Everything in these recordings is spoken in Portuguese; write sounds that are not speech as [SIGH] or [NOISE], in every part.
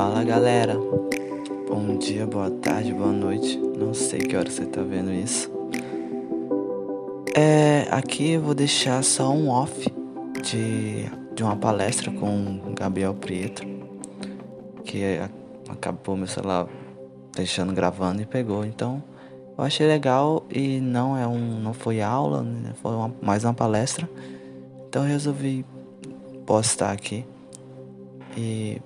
Fala galera, bom dia, boa tarde, boa noite. Não sei que hora você tá vendo isso. É, aqui eu vou deixar só um off de, de uma palestra com Gabriel Prieto, que acabou meu celular deixando gravando e pegou. Então eu achei legal e não é um, não foi aula, né? foi uma, mais uma palestra. Então eu resolvi postar aqui e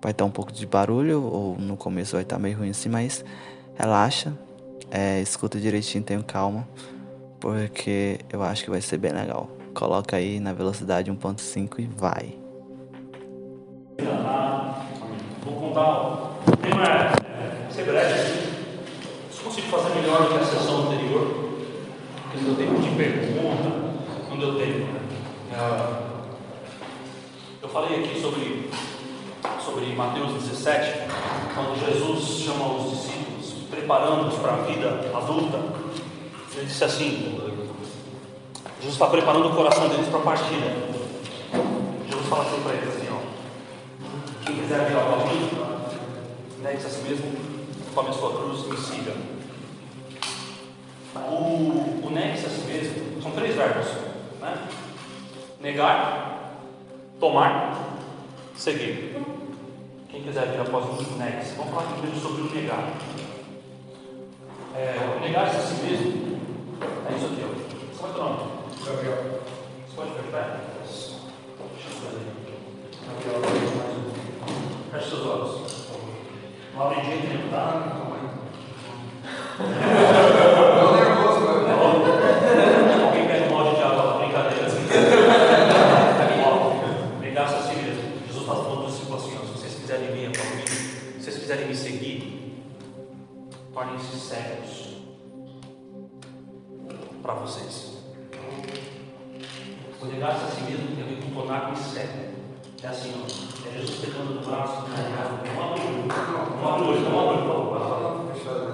vai estar um pouco de barulho, ou no começo vai estar meio ruim assim, mas relaxa, é, escuta direitinho, tenha calma, porque eu acho que vai ser bem legal. Coloca aí na velocidade 1.5 e vai. Vou contar, o tema é ser breve, se consigo fazer melhor do que a sessão anterior, porque não deu de pergunta, não deu tempo. Né? Ah, eu falei aqui sobre sobre Mateus 17, quando Jesus chama os discípulos, preparando-os para a vida adulta. Ele disse assim: Jesus está preparando o coração deles para a partida. Jesus fala assim para eles assim: ó, quem quiser vir ao mim, negue-se a si mesmo, tome a sua cruz e me siga. O, o a si mesmo são três verbos: né? negar, tomar, seguir. Quem quiser vir após os negue Vamos falar primeiro sobre o negar. É, o negar-se a si mesmo é isso aqui. Ó. Qual é o teu nome? Gabriel. Você pode ficar de pé? Deixa eu fazer. Gabriel, Feche seus olhos. Não abre jeito nenhum, tá? Cegos para vocês. O negar-se a si mesmo tem a ver com tornar-me cego. É assim, ó. É Jesus pegando no braço, não abre o não abre o olho, não abre o olho.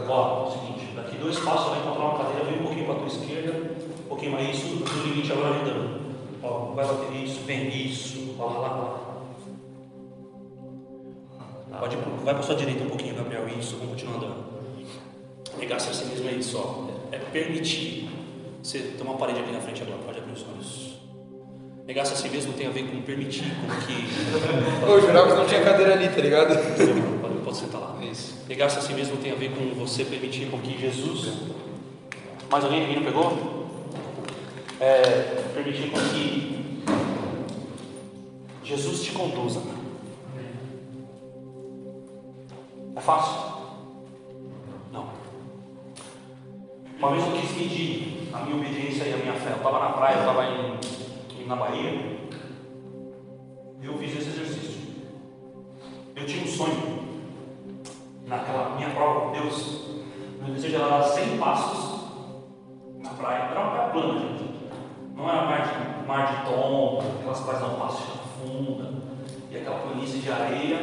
Ó, é o seguinte, daqui dois passos vai encontrar uma cadeira, vem um pouquinho para a tua esquerda, um pouquinho mais isso, no limite agora andando. Ó, vai bater isso, vem isso, ó, lá, lá, lá. Pode, vai para a sua direita um pouquinho, Gabriel, isso, vamos continuar andando. Negar-se a si mesmo é isso, ó. É permitir. Você tem uma parede aqui na frente agora, pode abrir os olhos. Negar-se a si mesmo tem a ver com permitir, com que. [LAUGHS] Ô, jurava que não tinha cadeira ali, tá ligado? Pode, pode sentar lá. Isso. Negar-se a si mesmo tem a ver com você permitir com que Jesus. Mais alguém? Ninguém não pegou? É, permitir com que Jesus te conduza. É fácil? Uma vez eu quis medir a minha obediência e a minha fé. Eu estava na praia, eu estava na Bahia, eu fiz esse exercício. Eu tinha um sonho, naquela minha prova com Deus, meu desejo era dar 100 passos na praia. Era uma praia plana, gente. Não era mar de, mar de tom, aquelas praias não passo funda, e aquela planície de areia,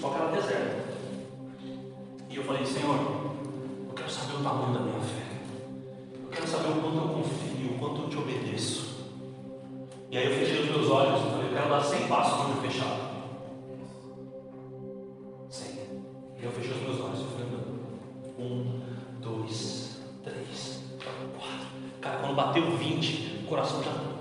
só que era deserto. E eu falei, Senhor, eu quero saber o tamanho da minha fé quero saber o quanto eu confio, o quanto eu te obedeço. E aí eu fechei os meus olhos e falei, eu quero dar 100 passos de olho fechado. 100. E eu fechei os meus olhos e fui andando. Um, dois, três, quatro. Cara, quando bateu 20, o coração já.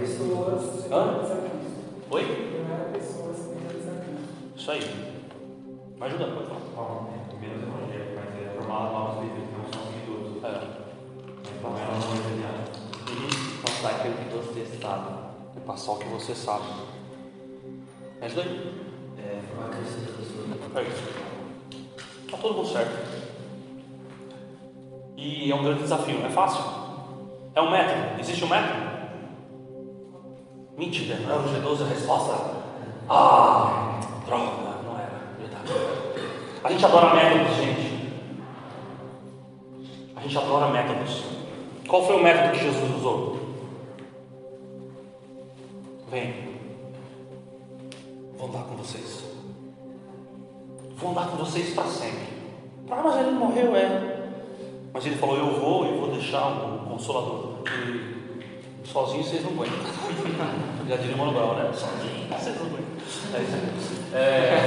Pessoas Hã? Oi? Formar pessoas semelhantes a Cristo. Isso aí. Me ajuda, pode falar. Bom, menos evangélico, mas é formar novos líderes, não são seguidores. É. Então ela não é genial. Uhum. Passar aquilo que você sabe. É passar o que você sabe. Me ajuda aí. É, formar crescer as pessoas. É isso. Tá todo mundo certo. E é um grande desafio, não é fácil. É um método. Existe um método? Mentira, não é o G12 a resposta? Ah, droga, não era. Verdade. A gente adora métodos, gente. A gente adora métodos. Qual foi o método que Jesus usou? Vem. Vou andar com vocês. Vou andar com vocês para sempre. Ah, mas ele morreu, é. Mas ele falou: Eu vou e vou deixar um consolador. Porque sozinho vocês não aguentam. [LAUGHS] Já diria o Mano Brown, né? Sozinho vocês não aguentam. É isso. É...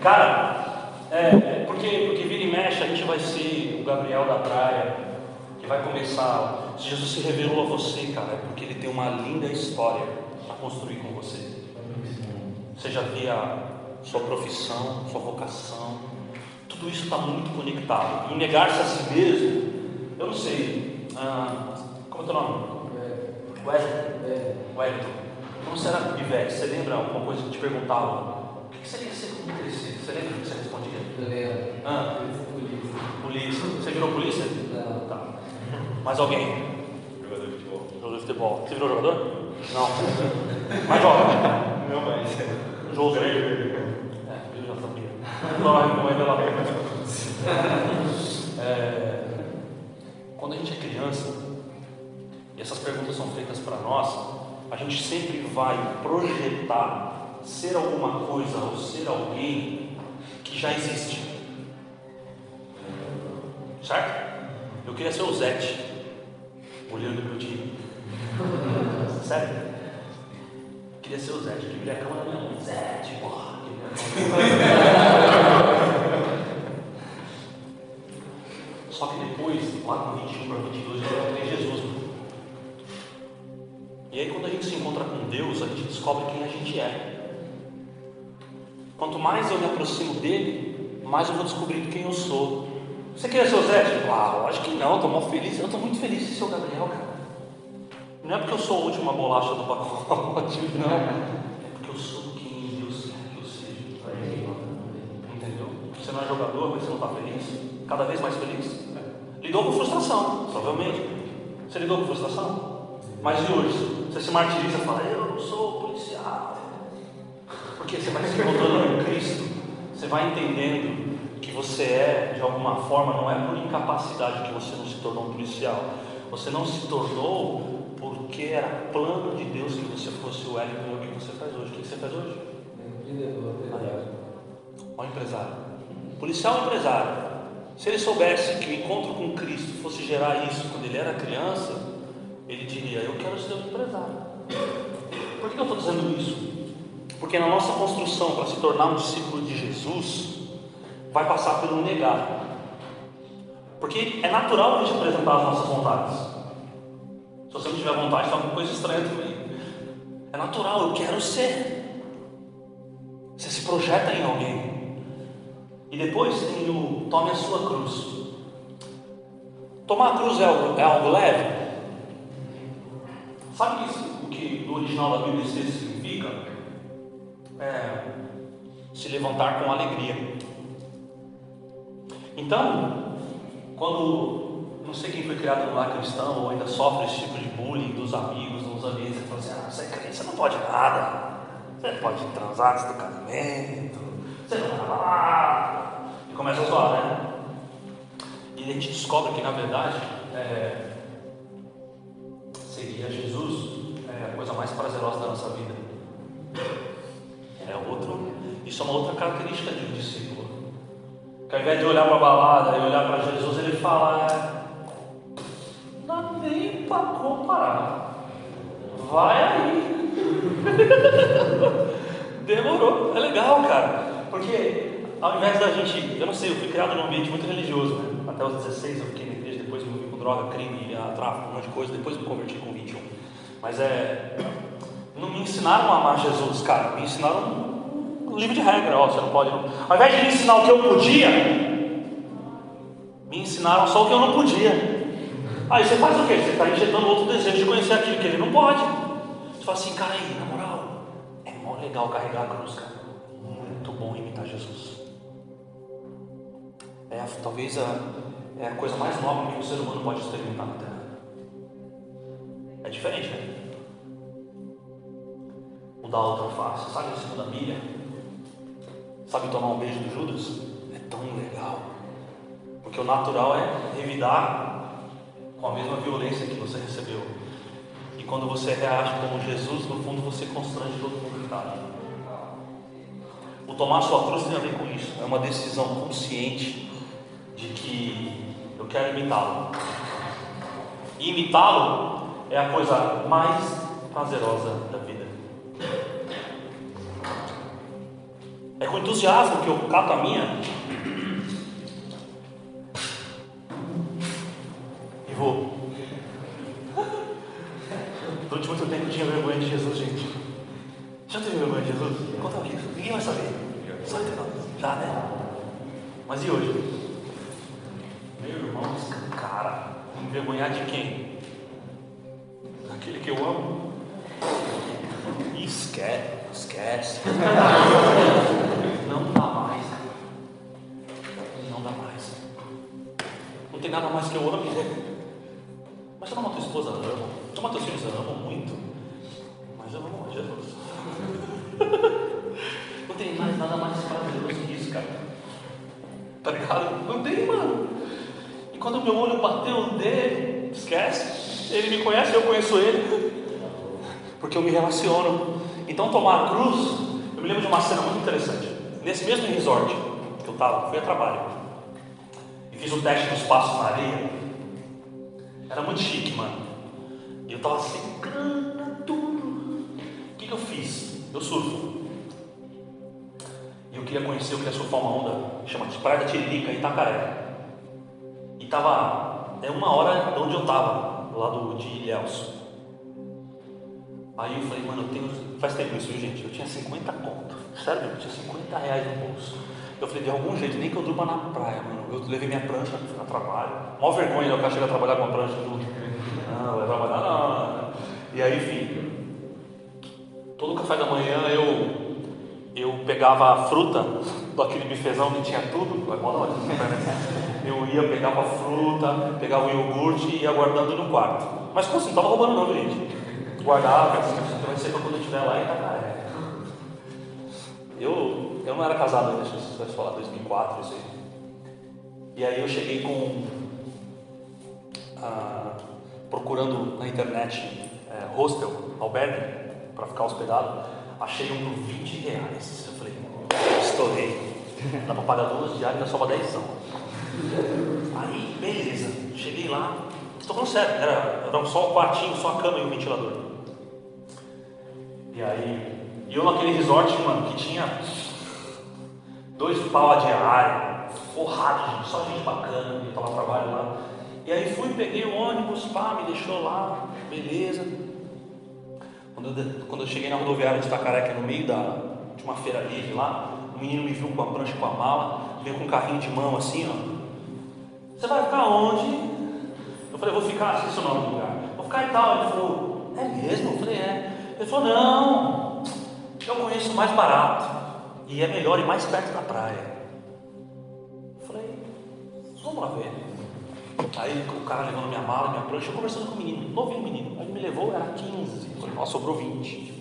[LAUGHS] Cara, é, é, porque, porque vira e mexe, a gente vai ser o Gabriel da praia, que vai começar. Se Jesus se revelou a você, cara, é porque ele tem uma linda história para construir com você. Seja via sua profissão, sua vocação, tudo isso está muito conectado. E negar-se a si mesmo, eu não sei. ah, como é teu nome? Wesley? Wellington. Quando você era pivete, você lembra alguma coisa que te perguntava? O que você queria ser quando crescer? Você lembra o que você respondia? Ah, polícia. Você virou polícia? Não. Tá. Mais alguém? Jogador de futebol. Jogador de futebol. Você virou jogador? Não. [LAUGHS] Mais jovem? Não, mas. Jogo? É, eu já sabia. Não, não é pela é, Quando a gente é criança, e essas perguntas são feitas para nós, a gente sempre vai projetar ser alguma coisa ou ser alguém que já existe. Certo? Eu queria ser o Zete, goleiro do meu time. [LAUGHS] Sério? Eu queria ser o Zete, queria a cama da minha mãe. Zete, porra. [LAUGHS] Só que depois, lá com 21 para 22, eu encontrei Jesus. mano. E aí, quando a gente se encontra com Deus, a gente descobre quem a gente é. Quanto mais eu me aproximo dele, mais eu vou descobrindo quem eu sou. Você quer ser o Zé? Tipo, ah, lógico que não, estou mó feliz. Eu estou muito feliz de ser o Gabriel, cara. Não é porque eu sou a última bolacha do pacote, [LAUGHS] não. É porque eu sou quem Deus quer que eu seja. Entendeu? Você não é jogador, mas você não está feliz. Cada vez mais feliz. Lidou com frustração, provavelmente. Você lidou com frustração? Mas e hoje? Você se martiriza e fala, eu não sou policial. Porque você vai se encontrando em Cristo, você vai entendendo que você é, de alguma forma, não é por incapacidade que você não se tornou um policial. Você não se tornou porque era plano de Deus que você fosse o Wellington o que você faz hoje. O que você faz hoje? Ó, empresário. Policial ou empresário. Se ele soubesse que o encontro com Cristo fosse gerar isso quando ele era criança, ele diria: Eu quero ser um empresário. Por que eu estou dizendo isso? Porque na nossa construção para se tornar um discípulo de Jesus, vai passar pelo negar. Porque é natural a gente apresentar as nossas vontades. Se você não tiver vontade, está uma coisa estranha também. É natural, eu quero ser. Você se projeta em alguém. E depois tem o tome a sua cruz. Tomar a cruz é algo, é algo leve? Sabe isso, o que no original da Bíblia texto significa? É, se levantar com alegria. Então, quando não sei quem foi criado no lar cristão ou ainda sofre esse tipo de bullying dos amigos, dos ambientes, ele fala assim: ah, você é crente, você não pode nada, você não pode transar antes do casamento, você não vai lá. E começa a zoar, né? E a gente descobre que na verdade é, seria Jesus mais prazerosa da nossa vida. É outro, isso é uma outra característica de um discípulo. Que ao invés de olhar para a balada e olhar para Jesus, ele fala: não dá nem para comparar. Vai aí. [LAUGHS] Demorou, é legal, cara. Porque ao invés da gente, eu não sei, eu fui criado num ambiente muito religioso, né? Até os 16 eu fiquei na igreja, depois me envolvi com droga, crime, tráfico, um monte de coisa, depois me converti com 21. Mas é. Não me ensinaram a amar Jesus, cara. Me ensinaram um livro de regra, ó, você não pode. Não. Ao invés de me ensinar o que eu podia, me ensinaram só o que eu não podia. Aí você faz o quê? Você está injetando outro desejo de conhecer aquilo que ele não pode. Você fala assim, cara aí, na moral, é mó legal carregar a cruz, cara. Muito bom imitar Jesus. É talvez a, é a coisa mais nova que o ser humano pode experimentar na Terra. É diferente, né? Mudar a outra face, sabe em cima da milha? Sabe tomar um beijo do Judas? É tão legal. Porque o natural é revidar com a mesma violência que você recebeu. E quando você reage como Jesus, no fundo você constrange todo mundo que está ali. O tomar sua cruz tem a ver com isso. É uma decisão consciente de que eu quero imitá-lo. E imitá-lo é a coisa mais prazerosa da vida. É com entusiasmo que eu cato a minha e vou. Durante muito tempo eu tinha vergonha de Jesus, gente. Já teve vergonha de Jesus? Conta aqui, ninguém vai saber. Só entre nós. Já, né? Mas e hoje? Meu irmão, cara, envergonhar de quem? Aquele que eu amo? Esquece, esquece. Não dá mais. Não dá mais. Não tem nada mais que eu ame. Mas você não tua esposa ama. Toma teus filhos amam muito. Mas eu amo Jesus. [LAUGHS] Não tem mais nada mais prazeroso que isso, cara. Tá ligado? Não tem, mano. E quando meu olho bateu dele, esquece. Ele me conhece, eu conheço ele. Porque eu me relaciono. Então tomar a cruz, eu me lembro de uma cena muito interessante. Nesse mesmo resort que eu estava, fui a trabalho. E fiz o teste dos passos na areia. Era muito chique, mano. E eu tava sem grana, tudo. O que, que eu fiz? Eu surfo. E eu queria conhecer, eu queria surfar uma onda, chama de Praia da Tiririca, Itacaré. E tava, é uma hora de onde eu tava, do lado de Ilhéus. Aí eu falei, mano, eu tenho. Faz tempo isso, viu, gente? Eu tinha 50 conto. Sério, eu tinha 50 reais no bolso. Eu falei, de algum jeito, nem que eu durma na praia, mano. Eu levei minha prancha, a trabalho. Mó vergonha o cara chegar a trabalhar com a prancha junto. [LAUGHS] Não, vai trabalhar, não. E aí, enfim. Todo café da manhã eu eu pegava a fruta daquele bifezão que tinha tudo, vai bola, né? Eu ia, pegava fruta, pegava o iogurte e ia guardando no quarto. Mas como assim, não estava roubando não, gente. Guardava, vai ser para quando eu estiver lá em Itacaré. Eu, eu não era casado ainda, se você falar 2004, isso aí. E aí eu cheguei com. Ah, procurando na internet é, hostel, albergue, para ficar hospedado. Achei um por 20 reais. Eu falei, estourei. Dá para pagar duas diárias, só para 10 Aí, beleza. Cheguei lá. Estou falando sério, era, era só um quartinho, só a cama e o ventilador. E aí, eu naquele resort, mano, que tinha dois pau a diária, forrado de só gente bacana, eu tava trabalhando lá. E aí fui, peguei o ônibus, pá, me deixou lá, beleza. Quando eu, quando eu cheguei na rodoviária de Itacaré, que no meio da, de uma feira livre lá, o menino me viu com a prancha com a mala, veio com um carrinho de mão assim, ó. Você vai ficar onde? Eu falei, vou ficar, assim, o nome lugar. Vou ficar e tal. Ele falou, é mesmo? Eu falei, é. Ele falou, não, eu conheço mais barato. E é melhor e mais perto da praia. Eu falei, Vamos lá ver. Aí o cara levando minha mala, minha prancha, eu conversando com o menino, novinho menino. Aí ele me levou, era 15. Eu falei, nossa, sobrou 20.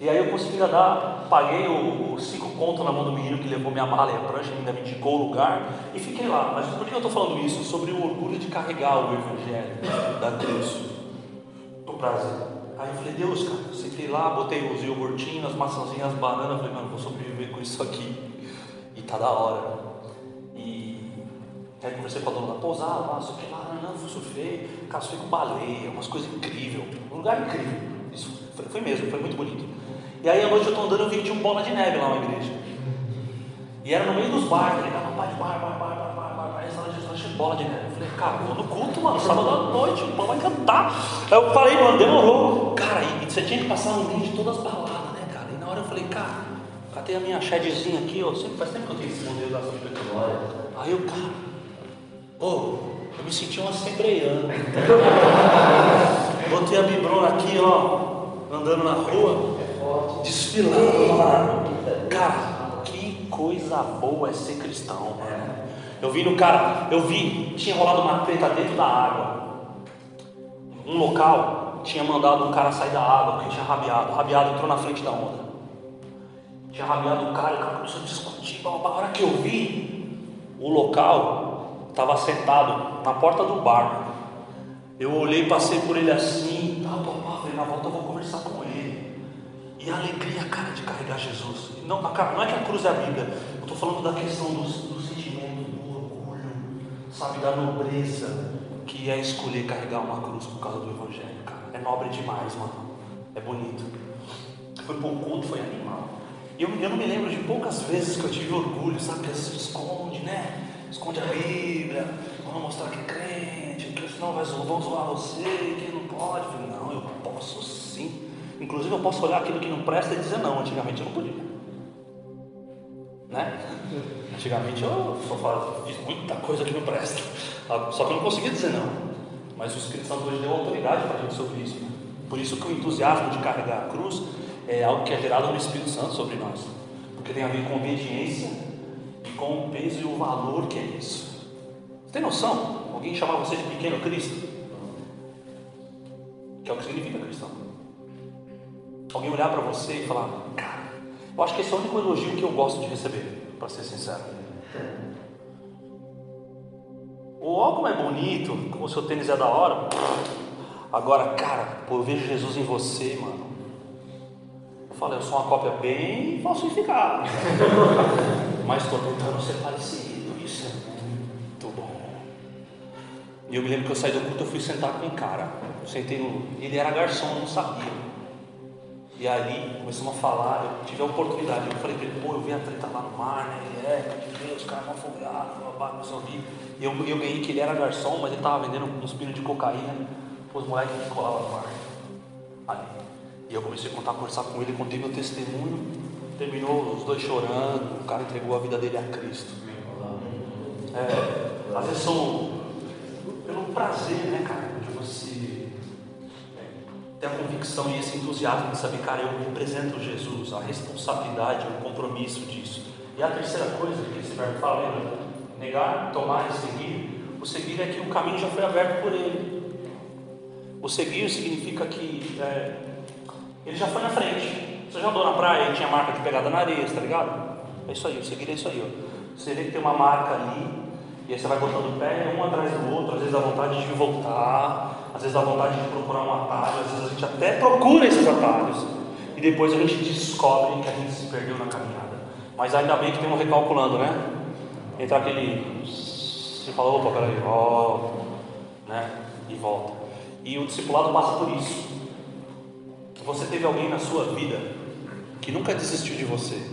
E aí eu consegui dar, paguei os cinco contos na mão do menino que levou minha mala e a prancha, ainda me indicou o lugar e fiquei lá. Mas por que eu estou falando isso? Sobre o orgulho de carregar o evangelho da cruz do Brasil. Aí eu falei, Deus, cara, sentei lá, botei os iogurtinhos, as maçãzinhas, as bananas, falei, mano, vou sobreviver com isso aqui. E tá da hora. E aí conversei com a dona da pousada, lá, o que lá, não, não, surfei, cara, surfei com baleia, umas coisas incríveis, um lugar incrível. Isso foi, foi mesmo, foi muito bonito. E aí à noite eu estou andando e que tinha um bola de neve lá na igreja. E era no meio dos bares, tá ligado? Bar, bar, bar, bar, bar, bar, bar, bar. De Jesus cheio de bola de neve. Eu falei, cara, vou no culto, mano, sábado à noite, o pão vai cantar. Aí eu falei, mano, demorou. Cara, e você tinha que passar um vídeo de todas as baladas, né, cara? E na hora eu falei, cara, catei a minha shedzinha aqui, ó. Sempre faz tempo que eu tenho esse modelo da Santa Glória. Aí eu, cara, ô, eu me senti um assembleiano. [LAUGHS] Botei a bibrona aqui, ó, andando na rua desfilando. Cara, que coisa boa é ser cristão, mano. Eu vi no cara, eu vi, tinha rolado uma treta dentro da água. Um local tinha mandado um cara sair da água porque tinha rabiado. O rabiado entrou na frente da onda. Tinha rabiado o cara, o cara começou a discutir. A hora que eu vi, o local estava sentado na porta do bar. Eu olhei, passei por ele assim, tá, falei, na volta eu vou. E a alegria, cara, de carregar Jesus. Não, cara, não é que a cruz é a Bíblia. Eu estou falando da questão do, do sentimento, do orgulho, sabe, da nobreza que é escolher carregar uma cruz por causa do Evangelho, cara. É nobre demais, mano. É bonito. Foi por culto, foi animal. Eu, eu não me lembro de poucas vezes que eu tive orgulho, sabe, que se esconde, né? Esconde a Bíblia, vamos mostrar que é crente, que senão vai, vão zoar você, que não pode. Não, eu posso sim. Inclusive eu posso olhar aquilo que não presta e dizer não. Antigamente eu não podia. Né? Antigamente eu só fiz muita coisa que não presta. Só que eu não conseguia dizer não. Mas o Espírito Santo hoje deu autoridade para a gente sobre isso. Né? Por isso que o entusiasmo de carregar a cruz é algo que é gerado no Espírito Santo sobre nós. Porque tem a ver com obediência e com o peso e o valor que é isso. Você tem noção? Alguém chamar você de pequeno Cristo? Que é o que significa. Alguém olhar para você e falar, cara, eu acho que esse é o único elogio que eu gosto de receber, para ser sincero. Ou como é bonito, como o seu tênis é da hora. Agora, cara, pô, eu vejo Jesus em você, mano. Eu falei, eu sou uma cópia bem falsificada. [LAUGHS] Mas estou tentando ser parecido. Isso é muito bom. E eu me lembro que eu saí do culto, eu fui sentar com um cara. Eu sentei no. Ele era garçom, eu não sabia. E aí começamos a falar, eu tive a oportunidade, eu falei para ele, pô, eu vi a treta lá no mar, né? Ele é, de Deus, os caras vão folgar, começou a ouvir. E eu, eu ganhei que ele era garçom, mas ele estava vendendo uns pinos de cocaína os moleques que colavam no mar. Ali. E eu comecei a contar, conversar com ele, contei meu testemunho, terminou os dois chorando, o cara entregou a vida dele a Cristo. É, às vezes são pelo prazer, né, cara, de você ter a convicção e esse entusiasmo de saber, cara, eu represento Jesus, a responsabilidade, o compromisso disso. E a terceira coisa que esse verbo fala, lembra? Negar, tomar e seguir. O seguir é que o caminho já foi aberto por ele. O seguir significa que é, ele já foi na frente. Você já andou na praia e tinha marca de pegada na areia, tá ligado? É isso aí, o seguir é isso aí. Ó. Você vê que tem uma marca ali, e aí você vai botando o pé um atrás do outro, às vezes dá vontade de voltar, às vezes dá vontade de procurar um atalho, às vezes a gente até procura esses atalhos. E depois a gente descobre que a gente se perdeu na caminhada. Mas ainda bem que tem um recalculando, né? Entra aquele. Você fala, opa, peraí, volta, né? E volta. E o discipulado passa por isso. Você teve alguém na sua vida que nunca desistiu de você.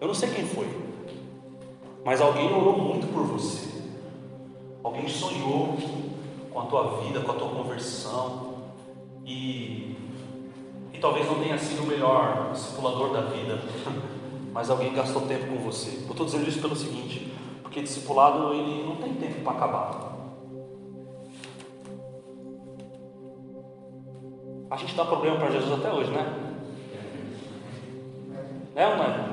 Eu não sei quem foi, mas alguém orou muito por você. Alguém sonhou com a tua vida, com a tua conversão e, e talvez não tenha sido o melhor discipulador da vida, [LAUGHS] mas alguém gastou tempo com você. Eu estou dizendo isso pelo seguinte, porque discipulado ele não tem tempo para acabar. A gente dá problema para Jesus até hoje, né? [LAUGHS] É ou não é?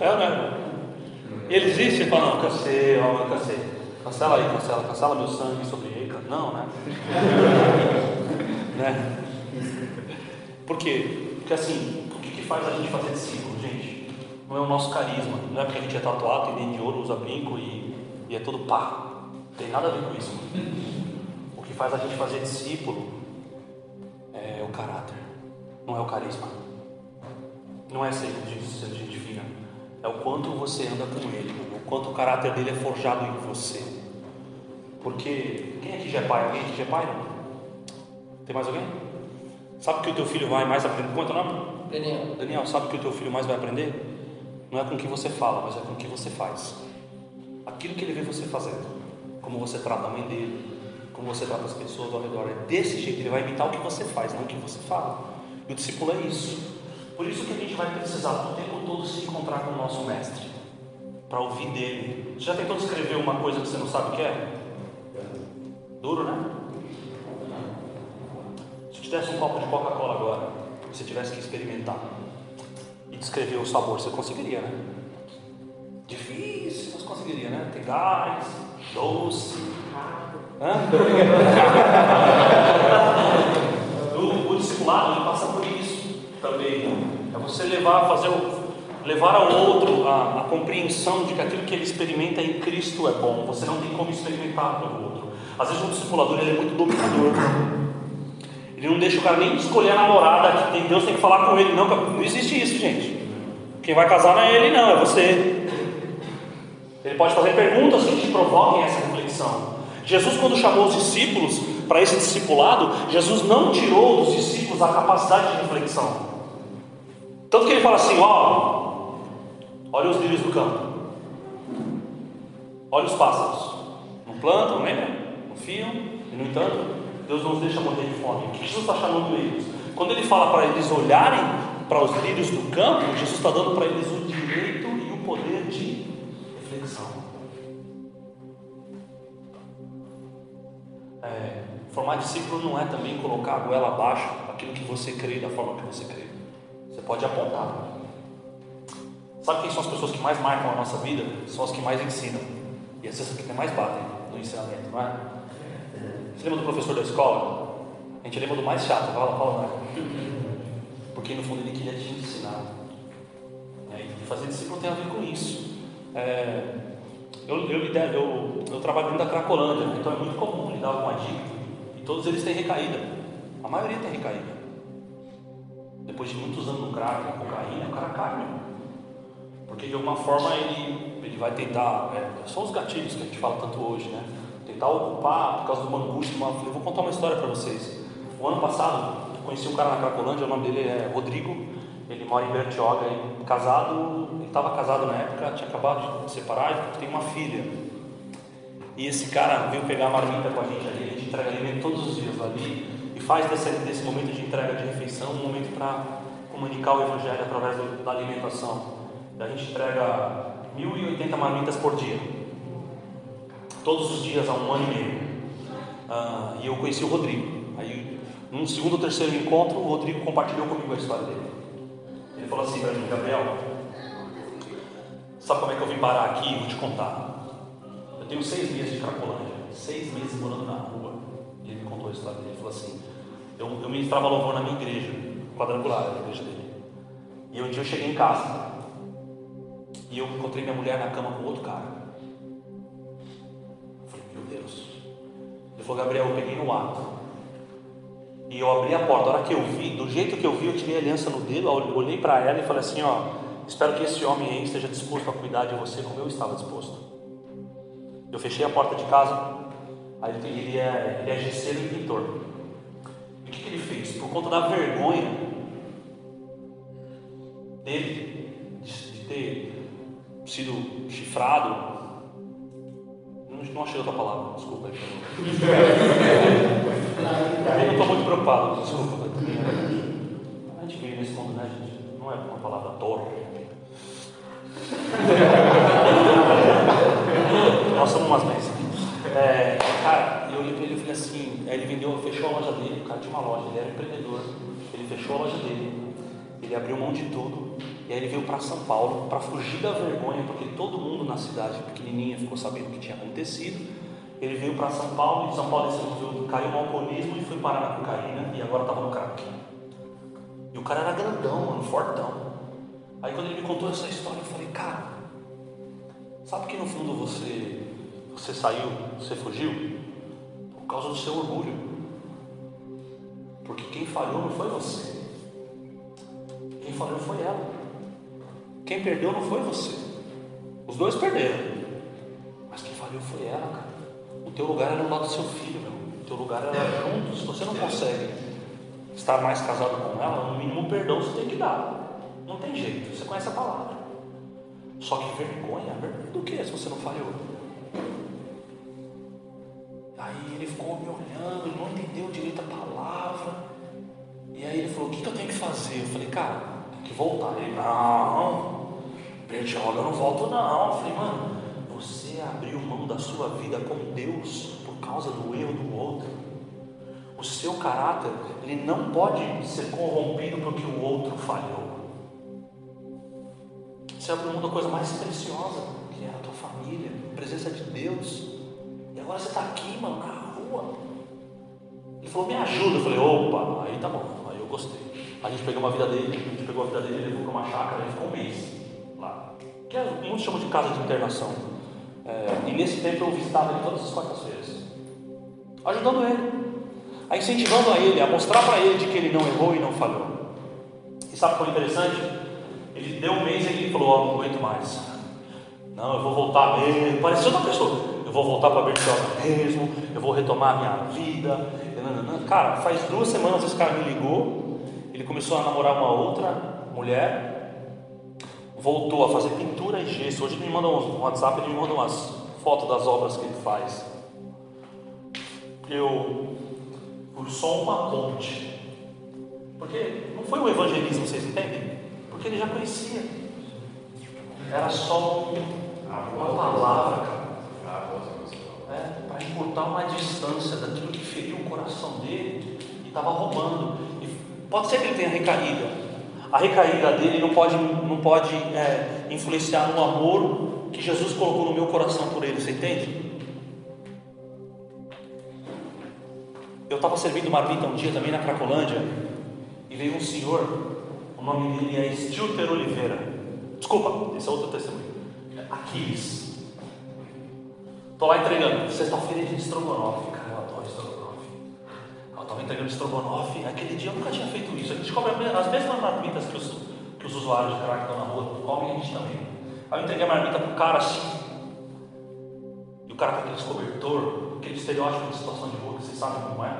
É ou não é? Ele existe? Fala, não, cansei, ó, cansei. Cancela aí, cancela, cancela meu sangue sobre ele. Não, né? [LAUGHS] né? Por quê? Porque assim, o que, que faz a gente fazer discípulo, gente? Não é o nosso carisma, não é porque a gente é tatuado, tem dente de ouro, usa brinco e, e é todo pá. Não tem nada a ver com isso. O que faz a gente fazer discípulo é o caráter, não é o carisma. Não é ser gente, ser gente fina. É o quanto você anda com ele, o quanto o caráter dele é forjado em você. Porque quem aqui já é pai? Alguém aqui já é pai? Tem mais alguém? Sabe que o teu filho vai mais aprender? Quanto nome? Daniel. Daniel, sabe que o teu filho mais vai aprender? Não é com o que você fala, mas é com o que você faz. Aquilo que ele vê você fazendo. Como você trata a mãe dele, como você trata as pessoas ao redor. É desse jeito, ele vai imitar o que você faz, não o que você fala. E o discípulo é isso. Por isso que a gente vai precisar o tempo todo se encontrar com o nosso mestre. Para ouvir dele. Você já tentou descrever uma coisa que você não sabe o que é? Duro, né? Se eu te desse um copo de Coca-Cola agora, e você tivesse que experimentar e descrever o sabor, você conseguiria, né? Difícil, mas conseguiria, né? Tem gás, doce. Hã? [LAUGHS] o, o discipulado ele passa por isso também. É você levar, fazer o, levar ao outro a, a compreensão de que aquilo que ele experimenta em Cristo é bom. Você não tem como experimentar pelo outro. Às vezes o discipulador ele é muito dominador. Ele não deixa o cara nem escolher a namorada que Deus tem que falar com ele. Não, não existe isso, gente. Quem vai casar não é ele, não, é você. Ele pode fazer perguntas que te provoquem essa reflexão. Jesus, quando chamou os discípulos para esse discipulado, Jesus não tirou dos discípulos a capacidade de reflexão. Tanto que ele fala assim: ó, olha os lírios do campo, olha os pássaros, não plantam, lembra? Não fiam, e no entanto, Deus não os deixa morrer de fome. O que Jesus está chamando eles? Quando ele fala para eles olharem para os lírios do campo, Jesus está dando para eles o direito e o poder de reflexão. É, formar discípulo não é também colocar a goela abaixo aquilo que você crê da forma que você crê. Você pode apontar. Sabe quem são as pessoas que mais marcam a nossa vida? São as que mais ensinam. E essas que mais batem no ensinamento, não é? Você lembra do professor da escola? A gente lembra do mais chato, fala, fala, não é? Porque no fundo ele queria te ensinar. É, e fazer discípulo tem a ver com isso. É, eu, eu, eu, eu trabalho dentro da Cracolândia, então é muito comum lidar com adicto. E todos eles têm recaída. A maioria tem recaída. Depois de muitos anos no crack, na cocaína, o cara cai, meu. Porque de alguma forma ele, ele vai tentar. É, são os gatilhos que a gente fala tanto hoje, né? Tentar ocupar por causa de uma angústia, uma. Eu vou contar uma história para vocês. O ano passado, eu conheci um cara na Cracolândia, o nome dele é Rodrigo. Ele mora em Bertioga, ele, casado, ele estava casado na época, tinha acabado de separar e tem uma filha. E esse cara veio pegar a marmita com a gente ali, a gente entrega alimento todos os dias ali e faz desse, desse momento de entrega de refeição um momento para comunicar o Evangelho através do, da alimentação. A gente entrega 1.080 marmitas por dia, todos os dias há um ano e meio. Ah, e eu conheci o Rodrigo. Aí, num segundo ou terceiro encontro, o Rodrigo compartilhou comigo a história dele. Ele falou assim para mim, Gabriel, sabe como é que eu vim parar aqui? Vou te contar. Eu tenho seis meses de Cracolândia, seis meses morando na rua. E ele me contou a história dele. Ele falou assim: eu, eu ministrava louvor na minha igreja, quadrangular, na igreja dele. E um dia eu cheguei em casa e eu encontrei minha mulher na cama com outro cara. Eu falei: Meu Deus. Ele falou: Gabriel, eu peguei no ato. E eu abri a porta. A hora que eu vi, do jeito que eu vi, eu tirei a aliança no dedo, olhei para ela e falei assim: Ó, espero que esse homem aí esteja disposto a cuidar de você como eu estava disposto. Eu fechei a porta de casa. Aí ele, é, ele é gesseiro e pintor. E o que, que ele fez? Por conta da vergonha dele, de, de ter sido chifrado, não, não achei outra palavra, desculpa aí. [LAUGHS] Eu não estou muito preocupado, desculpa. A gente vive nesse mundo, né, gente? Não é uma palavra torre. [LAUGHS] Nós somos umas bênçãos. Eu olhei para ele e falei assim, aí ele vendeu, fechou a loja dele, o cara tinha uma loja, ele era empreendedor, ele fechou a loja dele, ele abriu mão de tudo E aí ele veio para São Paulo para fugir da vergonha, porque todo mundo na cidade pequenininha ficou sabendo o que tinha acontecido. Ele veio para São Paulo, e de São Paulo ele caiu no alcoolismo e foi parar na cocaína e agora estava no crack. E o cara era grandão, mano, fortão. Aí quando ele me contou essa história, eu falei, cara, sabe que no fundo você, você saiu, você fugiu? Por causa do seu orgulho. Porque quem falhou não foi você. Quem falhou foi ela. Quem perdeu não foi você. Os dois perderam. Mas quem falhou foi ela, cara. O teu lugar era no lado do seu filho, meu. O teu lugar era junto. Se você não consegue estar mais casado com ela, no mínimo perdão você tem que dar. Não tem jeito. Você conhece a palavra. Só que vergonha, vergonha do que se você não falhou? Ele ficou me olhando, não entendeu direito a palavra. E aí ele falou: O que, que eu tenho que fazer? Eu falei: Cara, tem que voltar. Ele: Não, Bertioga, eu não volto, não. Eu falei: Mano, você abriu mão da sua vida com Deus por causa do erro do outro. O seu caráter, ele não pode ser corrompido porque o outro falhou. Você abriu mão da coisa mais preciosa, que é a tua família, a presença de Deus. E agora você está aqui, mano, na rua. Ele falou, me ajuda. Eu falei, opa, aí tá bom, aí eu gostei. A gente pegou uma vida dele, a gente pegou a vida dele, levou para uma chácara, ele ficou um mês lá. Que é, muitos chamam de casa de internação. É, e nesse tempo eu visitava ele todas as quartas-feiras. Ajudando ele. A incentivando a ele, a mostrar para ele de que ele não errou e não falhou. E sabe o que foi interessante? Ele deu um mês e ele falou, ó, oh, não aguento mais. Não, eu vou voltar mesmo. Parecia outra pessoa vou voltar para Bertioga mesmo, eu vou retomar a minha vida. Cara, faz duas semanas esse cara me ligou, ele começou a namorar uma outra mulher, voltou a fazer pintura e gesso. Hoje ele me manda um WhatsApp, ele me manda umas fotos das obras que ele faz. Eu por só uma ponte. Porque não foi o evangelismo, vocês entendem? Porque ele já conhecia. Era só uma palavra, cara né, para encurtar uma distância daquilo que feriu o coração dele e estava roubando. E pode ser que ele tenha recaída. A recaída dele não pode, não pode é, influenciar no amor que Jesus colocou no meu coração por ele, você entende? Eu estava servindo marmita um dia também na Cracolândia e veio um senhor, o nome dele é Stilter Oliveira. Desculpa, esse é outro testemunho. Aquiles. Estou lá entregando, sexta-feira de estrogonofe, cara, eu adoro estrogonofe. Eu estava entregando estrogonofe, aquele dia eu nunca tinha feito isso. A gente come as mesmas marmitas que os, que os usuários de crack estão na rua, comem a gente também. Aí eu entreguei a marmita para o cara assim, e o cara com aquele cobertor, aquele estereótipo de situação de rua que vocês sabem como é.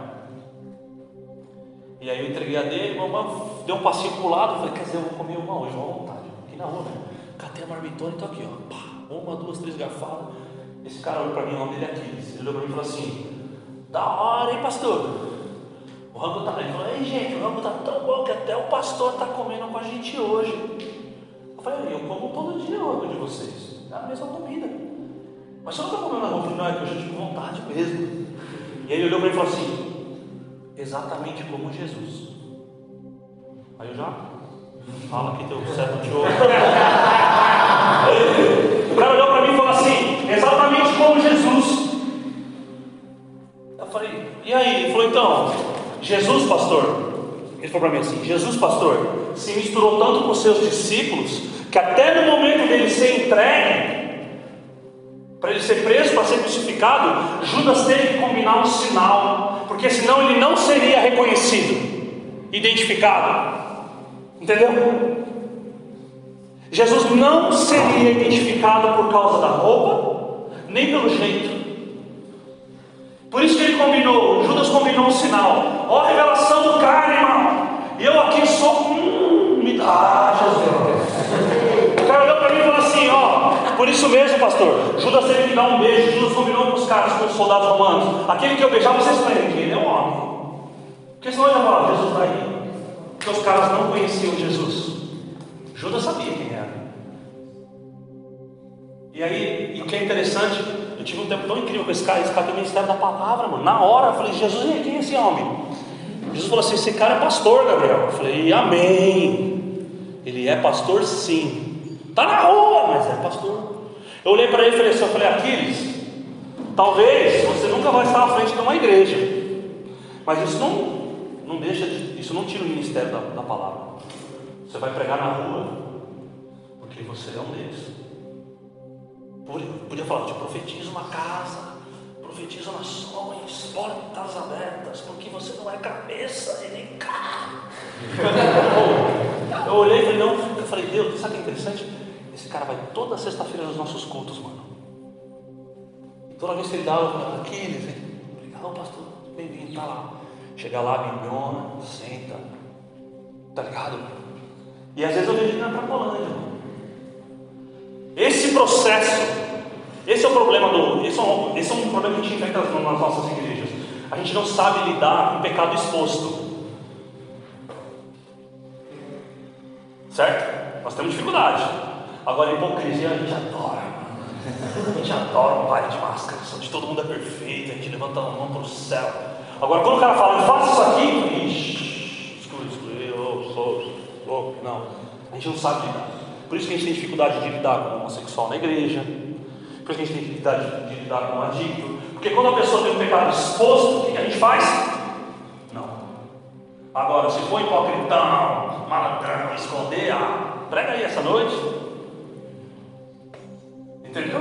E aí eu entreguei a dele, mamãe deu um passinho para o lado, falei, quer dizer, eu vou comer uma hoje, uma vontade, aqui na rua, né? Catei a marmitona e estou aqui, ó, pá, uma, duas, três garfadas. Esse cara olhou para mim, o nome dele é Aquiles. Ele olhou para mim e falou assim: Da hora, hein, pastor? O rango tá. Ele falou: Ei, gente, o rango tá tão bom que até o pastor tá comendo com a gente hoje. Eu falei: Eu como todo dia o rango de vocês. É a mesma comida. Mas você não está comendo? Eu falei: Não, é que eu já tive vontade mesmo. E ele olhou para mim e falou assim: Exatamente como Jesus. Aí eu já. Fala que teu certo de ouro. E aí? Ele falou: então, Jesus, pastor. Ele falou para mim assim: Jesus, pastor, se misturou tanto com seus discípulos que até no momento dele ser entregue, para ele ser preso, para ser crucificado, Judas teve que combinar um sinal, porque senão ele não seria reconhecido, identificado. Entendeu? Jesus não seria identificado por causa da roupa, nem pelo jeito. Combinou, Judas combinou um sinal. Ó, a revelação do cara, irmão. Eu aqui sou. Hum, dá, Jesus. O cara olhou para mim e falou assim: Ó, por isso mesmo, pastor. Judas teve que dar um beijo. Judas combinou com os caras, com os soldados romanos. Aquele que eu beijava, vocês conhecem que ele é um homem. Porque senão ele ia falar: Jesus está aí. Porque os caras não conheciam Jesus. Judas sabia quem era. E aí, e o que é interessante, eu tive um tempo tão incrível com esse cara, esse cara tem ministério da palavra, mano. Na hora, eu falei, Jesus, quem é esse homem? Jesus falou assim: esse cara é pastor, Gabriel. Eu falei, amém. Ele é pastor sim. Está na rua, mas é pastor. Eu olhei para ele e falei assim, eu falei, Aquiles, talvez você nunca vai estar à frente de uma igreja. Mas isso não, não deixa de, isso não tira o ministério da, da palavra. Você vai pregar na rua, porque você é um deles. Podia, falar, te profetizo uma casa, profetizo nações, portas abertas, porque você não é cabeça e nem cara. [LAUGHS] eu olhei e falei, não, eu falei, Deus, sabe que é interessante? Esse cara vai toda sexta-feira nos nossos cultos, mano. Toda vez que ele dá, eu falo, Aquiles, hein? obrigado, pastor, bem-vindo, tá lá. Chega lá, bibliona, senta, tá ligado? E às vezes eu vejo ele na Cracolândia, mano. Esse processo, esse é o problema do. Esse é um, esse é um problema que a gente enfrenta nas nossas igrejas. A gente não sabe lidar com o pecado exposto. Certo? Nós temos dificuldade. Agora, hipocrisia a gente adora. A gente adora um baile de máscaras, onde todo mundo é perfeito, a gente levanta a mão para o céu. Agora, quando o cara fala, faça isso aqui, ixi, exclui, exclui, oh, oh, oh, não. A gente não sabe lidar. Por isso que a gente tem dificuldade de lidar com o homossexual na igreja. Por isso que a gente tem dificuldade de lidar com o adicto. Porque quando a pessoa tem um pecado exposto, o que a gente faz? Não. Agora, se for hipocritão, malandrão, esconder, ah, prega aí essa noite. Entendeu?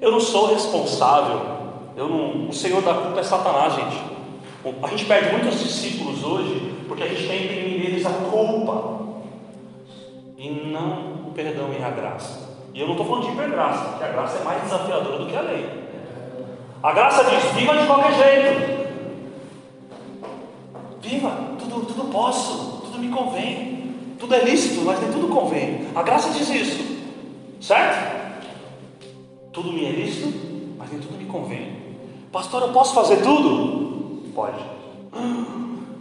Eu não sou responsável. Eu não, o Senhor da culpa é Satanás, gente. A gente perde muitos discípulos hoje porque a gente tem e não perdão e a graça. E eu não estou falando de hipergraça, porque a graça é mais desafiadora do que a lei. A graça diz: viva de qualquer jeito. Viva, tudo, tudo posso, tudo me convém. Tudo é lícito, mas nem tudo convém. A graça diz isso, certo? Tudo me é lícito, mas nem tudo me convém. Pastor, eu posso fazer tudo? Pode.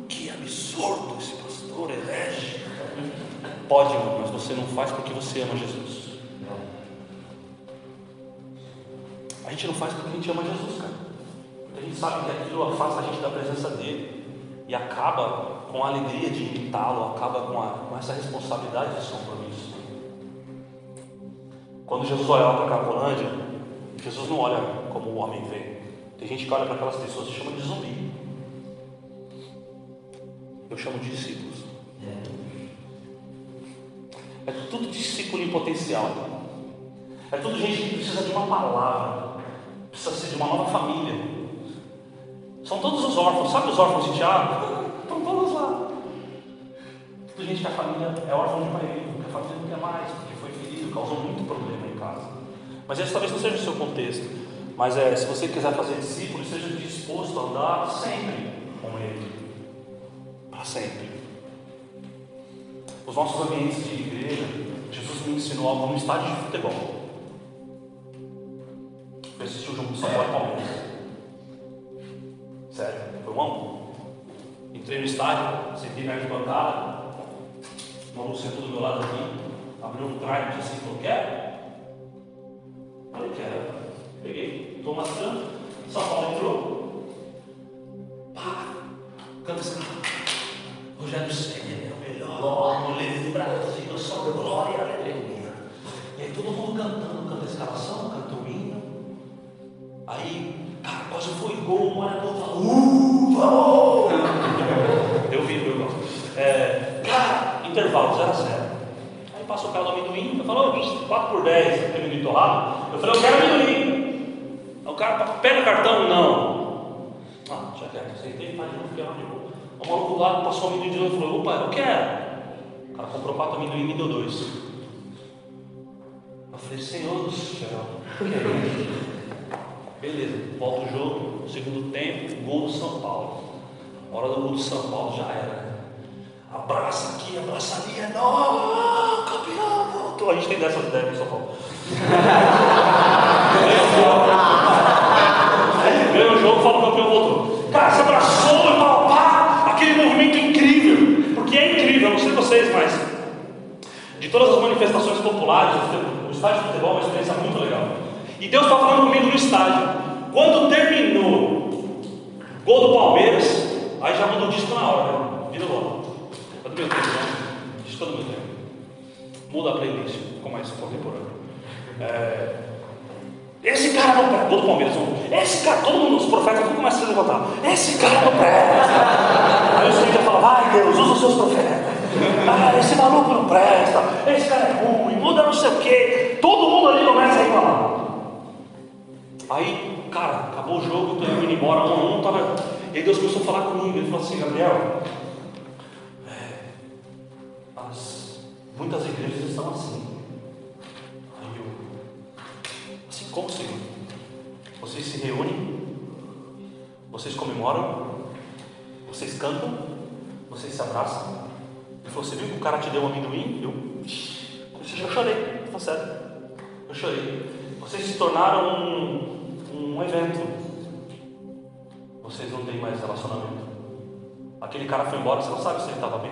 que absurdo esse pastor herege. Pode, mas você não faz porque você ama Jesus. A gente não faz porque a gente ama Jesus, cara. Porque a gente sabe que aquilo afasta a gente da presença dele e acaba com a alegria de imitá-lo, acaba com, a, com essa responsabilidade de ser um compromisso. Quando Jesus olha para a Capolândia, Jesus não olha como o homem vê. Tem gente que olha para aquelas pessoas e chama de zumbi. Eu chamo de discípulos. É tudo discípulo em potencial. É tudo gente que precisa de uma palavra, precisa ser de uma nova família. São todos os órfãos, sabe os órfãos de Tiago? [LAUGHS] Estão todos lá. Tudo gente que a família é órfã de pai que a família não quer mais, porque foi ferido, causou muito problema em casa. Mas esse talvez não seja o seu contexto. Mas é, se você quiser fazer discípulo, esteja disposto a andar sempre com ele. Para sempre. Os nossos ambientes de igreja, Jesus me ensinou algo no estádio de futebol. Eu assisti o jogo do São Paulo e Palmeiras. Sério, foi um a. Entrei no estádio, sentei na bancada, o maluco sentou do meu lado aqui, abriu um drive assim, falou, quer? Falei, quero. Peguei, estou maçã, São Paulo entrou. Pá, canta esse cara. Rogério Senna é o melhor goleiro do Brasil, eu sou glória, aleluia. E aí todo mundo cantando, canta escalação, canta o hino. Aí, cara, quase foi gol, o morador falou, uh, vamos! Eu vi, eu gosto. É, cara, intervalo 0 a 0. Aí passou o cara do amendoim, eu falou, 4 por 10, tem amendoim torrado. Eu falei, eu quero amendoim. Aí o cara, pega o cartão? Não. Ah, já quero, sentei, imagina, fiquei lá de boa. O maluco lá passou o amendoim de novo e falou: opa, eu quero. O cara comprou quatro amendoim e me deu dois. Eu falei: Senhor do céu, que [LAUGHS] é? Beleza, volta o jogo, segundo tempo, gol do São Paulo. A hora do gol do São Paulo já era. Abraça aqui, abraça ali, é nóis, campeão, voltou. A gente tem dessas ideias no São Paulo. [LAUGHS] Ganha o jogo, fala o campeão voltou. Cara, se abraçou tal, pá, aquele movimento incrível, porque é incrível, eu não sei vocês, mas de todas as manifestações populares, o estádio de futebol é uma experiência muito legal. E Deus está falando comigo no estádio. Quando terminou gol do Palmeiras, aí já mudou o disco na hora, né? vira logo. É do meu tempo, né? Disco do meu tempo. Muda a playlist, ficou mais contemporâneo. É, esse cara não presta. Todo Palmeiras, um, esse cara, todo mundo, os profetas, tudo começa a se levantar. Esse cara não presta. Aí o Senhor fala, vai Deus, usa os seus profetas. Ah, esse maluco não presta, esse cara é ruim, muda não sei o quê. Todo mundo ali começa a reclamar. Aí, cara, acabou o jogo, tô indo embora, um um, tava. E Deus começou a falar comigo, ele falou assim, Gabriel, é, as, muitas igrejas estão assim. Aí eu, assim como Senhor? Vocês se reúnem, vocês comemoram, vocês cantam, vocês se abraçam. Ele falou, você viu que o cara te deu um amendoim? Eu, "Ixi, eu chorei, tá certo. Eu chorei. Vocês se tornaram um, um evento. Vocês não têm mais relacionamento. Aquele cara foi embora, você não sabe se ele estava bem.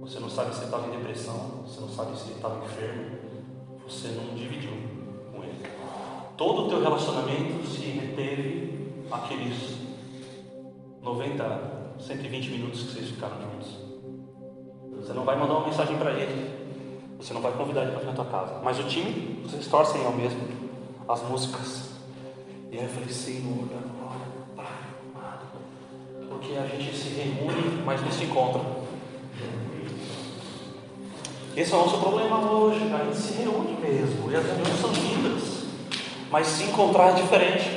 Você não sabe se ele estava em depressão. Você não sabe se ele estava enfermo. Você não dividiu com ele. Todo o teu relacionamento se reteve aqueles 90, 120 minutos que vocês ficaram juntos. Você não vai mandar uma mensagem para ele. Você não vai convidar ele para vir na tua casa. Mas o time, vocês torcem ao mesmo. As músicas. E aí eu falei, Senhor, Pai. Porque a gente se reúne, mas não se encontra. Esse é o nosso problema hoje. A gente se reúne mesmo. E as reuniões são lindas. Mas se encontrar é diferente.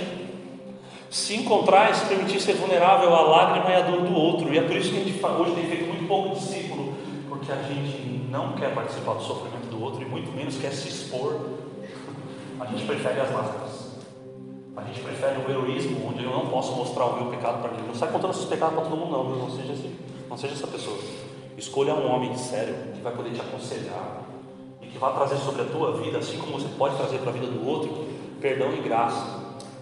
Se encontrar é se permitir ser vulnerável à lágrima e à dor do outro. E é por isso que a gente hoje tem feito muito pouco discípulo. Porque a gente não quer participar do sofrimento do outro e muito menos quer se expor. A gente prefere as máscaras. A gente prefere o heroísmo, onde eu não posso mostrar o meu pecado para ninguém. Não sai contando seus pecados para todo mundo, não. Não seja assim. Não seja essa pessoa. Escolha um homem sério que vai poder te aconselhar e que vai trazer sobre a tua vida, assim como você pode trazer para a vida do outro, perdão e graça.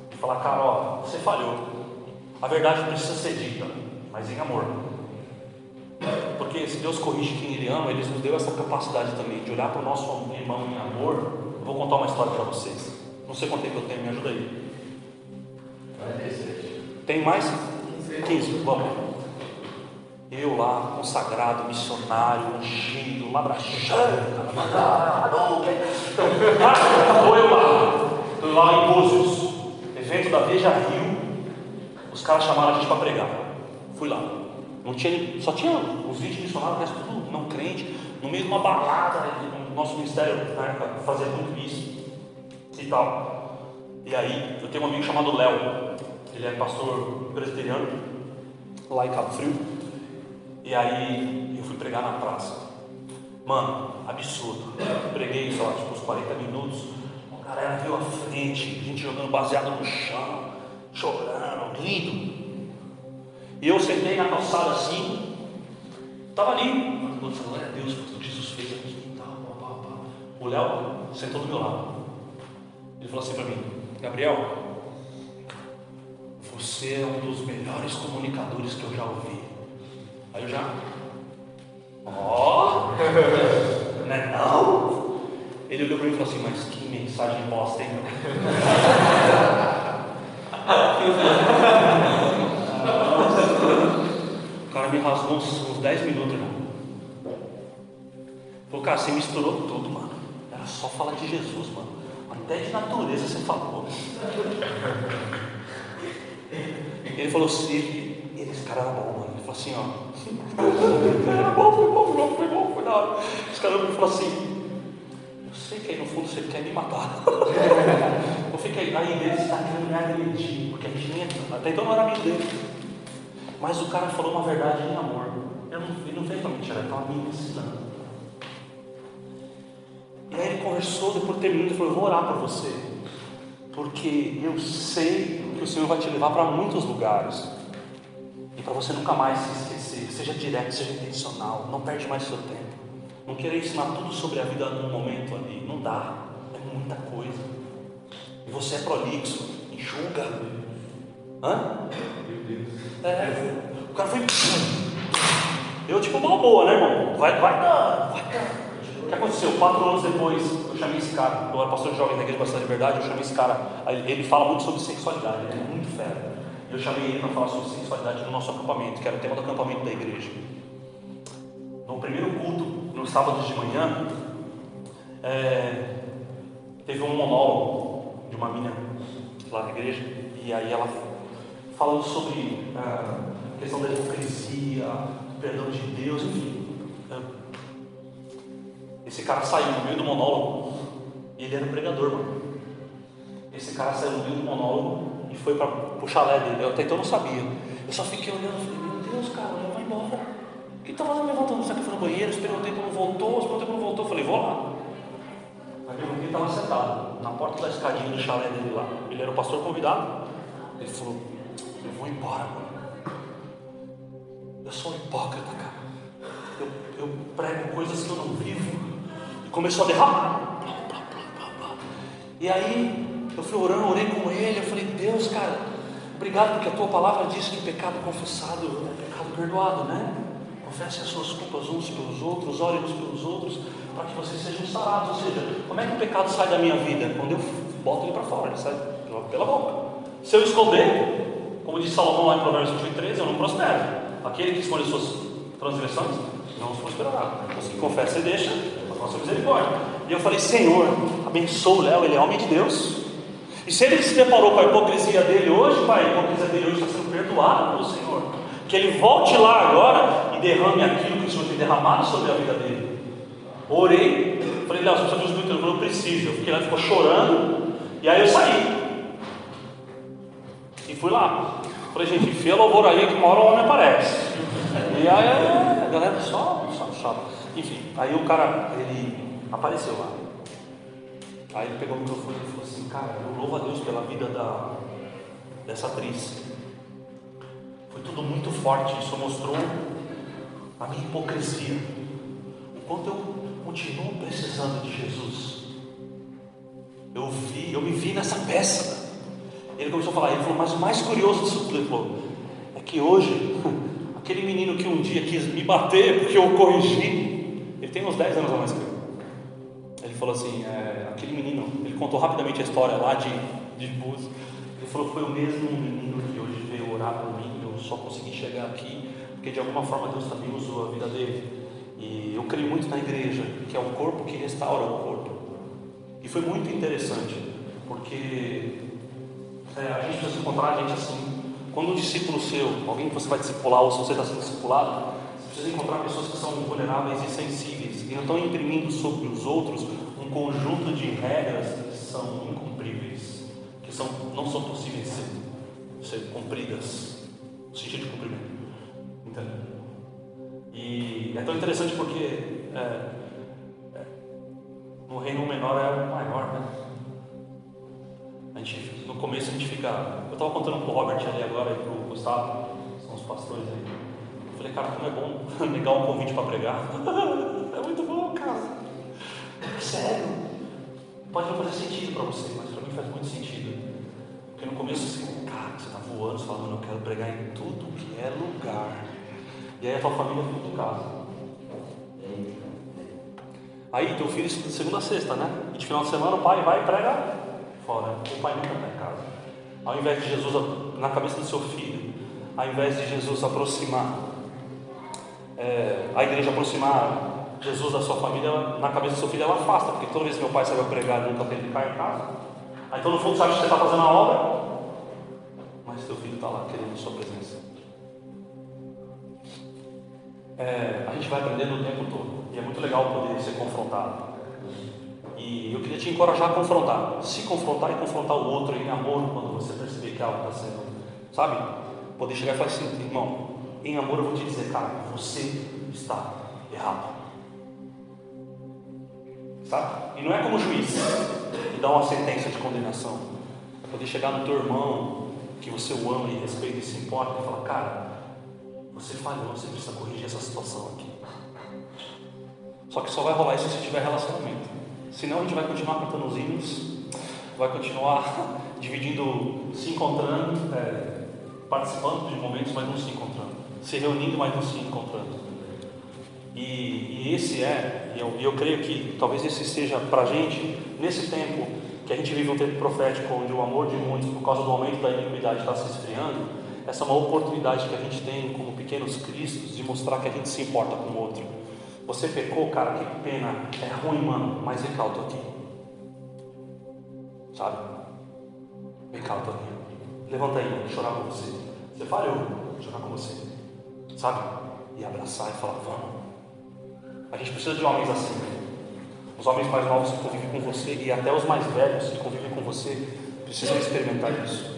E falar, cara, ó, você falhou. A verdade precisa ser dita, mas em amor. Porque se Deus corrige quem Ele ama, Ele nos deu essa capacidade também de olhar para o nosso irmão em amor. Eu vou contar uma história para vocês. Não sei quanto tempo eu tenho, me ajuda aí. Tem mais? 15, vamos. Eu lá, consagrado, missionário, ungido, labrachando, estou eu lá, lá em Búzios, evento da Veja Rio, os caras chamaram a gente para pregar. Fui lá. Não tinha, só tinha os 20 missionários, o resto tudo não crente, no meio de uma balada, no nosso ministério na época fazia muito isso e tal. E aí, eu tenho um amigo chamado Léo, ele é pastor presbiteriano, lá em Cabo Frio. E aí, eu fui pregar na praça. Mano, absurdo. Eu preguei, lá, tipo, uns 40 minutos. A galera veio à frente, gente jogando baseado no chão, chorando, lindo. E eu sentei na calçada assim, estava ali, falando, glória a Deus por tudo que Jesus fez aqui e tal, pá, pá, pá. O Léo sentou do meu lado. Ele falou assim para mim, Gabriel, você é um dos melhores comunicadores que eu já ouvi. Aí eu já, ó, oh, [LAUGHS] não é não? Ele olhou para mim e falou assim, mas que mensagem bosta, hein? O [LAUGHS] me rasgou uns, uns 10 minutos, irmão. Falou, cara, você misturou tudo, mano. Era só falar de Jesus, mano. Até de natureza você falou. Ele falou assim, esse cara era bom, mano. Ele falou assim, ó. Foi bom, foi bom, foi bom, foi bom, foi da hora. Esse cara falou assim, eu sei que aí no fundo você quer me matar. [LAUGHS] Eu fiquei, aí ele está querendo me agredir, porque a gente nem, até então não era amigo dele. Mas o cara falou uma verdade em amor. Eu não, ele não fez uma mentira, ele estava me ensinando. E aí ele conversou, depois terminou, ele falou, eu vou orar por você. Porque eu sei que o Senhor vai te levar para muitos lugares. E para você nunca mais se esquecer. Seja direto, seja intencional. Não perde mais seu tempo. Não querer ensinar tudo sobre a vida num momento ali. Não dá. É muita coisa. E você é prolixo. Enxuga. Hã? É. O cara foi. Eu, tipo, mal boa, né, irmão? Vai, vai dando, vai. O que aconteceu? Quatro anos depois, eu chamei esse cara. Eu era pastor jovem na igreja Bastante Liberdade. Eu chamei esse cara. Ele fala muito sobre sexualidade. Ele é muito fera. Eu chamei ele para falar sobre sexualidade no nosso acampamento, que era o tema do acampamento da igreja. No primeiro culto, no sábado de manhã, é, teve um monólogo de uma menina lá na igreja, e aí ela falando sobre ah, a questão da hipocrisia, do perdão de Deus, enfim. Ah, esse cara saiu no meio do monólogo, e ele era um pregador, mano. Esse cara saiu no meio do monólogo e foi para o chalé dele. Eu até então não sabia. Eu só fiquei olhando e falei, meu Deus, cara, já vai embora. Que tá fazendo levantando? Será que foi no banheiro? Esperou um tempo, não voltou, esperou um tempo, não voltou. Eu falei, vou lá. Aí eu vi estava sentado na porta da escadinha do chalé dele lá. Ele era o pastor convidado. Ele falou, eu vou embora, mano. Eu sou um hipócrita, cara. Eu, eu prego coisas que eu não vivo. E começou a derramar. E aí, eu fui orando, orei com ele. Eu falei, Deus, cara, obrigado porque a tua palavra diz que pecado confessado é pecado perdoado, né? Confesse as suas culpas uns pelos outros, ore uns pelos outros, para que vocês sejam sarados. Ou seja, como é que o pecado sai da minha vida? Quando eu boto ele para fora, ele sai pela boca. Se eu esconder, como diz Salomão lá em Provérbios 23, eu não prospero. Aquele que esconde suas transgressões não os prosperará. Os que confessam e deixam, a nossa misericórdia. E eu falei, Senhor, abençoa o Léo, ele é homem de Deus. E se ele se deparou com a hipocrisia dele hoje, Pai, a hipocrisia dele hoje está sendo perdoada pelo Senhor. Que ele volte lá agora e derrame aquilo que o Senhor tem derramado sobre a vida dele. Orei, falei, Léo, você precisa de um eu não preciso. Eu fiquei lá, ficou chorando, e aí eu saí. E fui lá. Falei, gente, enfia aí que uma hora o homem aparece. E aí a galera só, só, só. Enfim, aí o cara, ele apareceu lá. Aí ele pegou o microfone e falou assim, cara, eu louvo a Deus pela vida da, dessa atriz. Foi tudo muito forte, isso mostrou a minha hipocrisia. O quanto eu continuo precisando de Jesus. Eu vi, eu me vi nessa peça. Ele começou a falar, ele falou, mas o mais curioso disso tudo, ele falou, é que hoje, [LAUGHS] aquele menino que um dia quis me bater porque eu corrigi, ele tem uns 10 anos a mais que eu. Ele falou assim, é, aquele menino, ele contou rapidamente a história lá de, de Búzios. Ele falou, foi o mesmo menino que hoje veio orar por mim, eu só consegui chegar aqui, porque de alguma forma Deus também usou a vida dele. E eu creio muito na igreja, que é o corpo que restaura o corpo. E foi muito interessante, porque é, a gente precisa encontrar gente assim. Quando um discípulo seu, alguém que você vai discipular, ou se você está sendo discipulado, você precisa encontrar pessoas que são vulneráveis e sensíveis e não estão imprimindo sobre os outros um conjunto de regras que são incumpríveis, que são, não são possíveis de ser, ser cumpridas, no sentido de cumprimento. Entendeu? E é tão interessante porque é, é, no reino menor é o maior? A gente, no começo a gente fica. Eu estava contando para o Robert ali agora e para o Gustavo, são os pastores aí. Eu falei, cara, como é bom [LAUGHS] negar um convite para pregar. [LAUGHS] é muito bom, cara. É sério. Pode não fazer sentido para você, mas para mim faz muito sentido. Porque no começo assim, cara, você está voando, você fala, eu quero pregar em tudo que é lugar. E aí a tua família fica em casa. Aí teu filho segunda a sexta, né? E de final de semana o pai vai e prega O pai nunca em casa. Ao invés de Jesus, na cabeça do seu filho, ao invés de Jesus aproximar, é, a igreja aproximar Jesus da sua família, na cabeça do seu filho ela afasta, porque toda vez que meu pai sai para pregar, nunca tem que ficar em casa. Aí todo mundo sabe que você está fazendo a obra, mas teu filho está lá querendo sua presença. É, a gente vai aprendendo o tempo todo, e é muito legal poder ser confrontado. E eu queria te encorajar a confrontar. Se confrontar e confrontar o outro em amor quando você perceber que algo está sendo, sabe? Poder chegar e falar assim, irmão, em amor eu vou te dizer, cara, você está errado. Sabe? E não é como juiz e dar uma sentença de condenação. É poder chegar no teu irmão, que você o ama e respeita e se importa, e falar, cara, você falhou, você precisa corrigir essa situação aqui. Só que só vai rolar isso se tiver relacionamento. Senão a gente vai continuar cantando os hinos, vai continuar [LAUGHS] dividindo, se encontrando, é, participando de momentos, mas não se encontrando. Se reunindo, mas não se encontrando. E, e esse é, e eu, eu creio que talvez esse seja para a gente, nesse tempo que a gente vive um tempo profético, onde o amor de muitos, por causa do aumento da iniquidade, está se esfriando, essa é uma oportunidade que a gente tem como pequenos cristos de mostrar que a gente se importa com o outro Você pecou, cara, que pena. É ruim, mano, mas vem cá, eu tô aqui. Sabe? Vem cá, eu tô aqui. Levanta aí, vou chorar com você. Você falhou, chorar com você. Sabe? E abraçar e falar, vamos. A gente precisa de homens assim. Os homens mais novos que convivem com você e até os mais velhos que convivem com você precisam experimentar isso.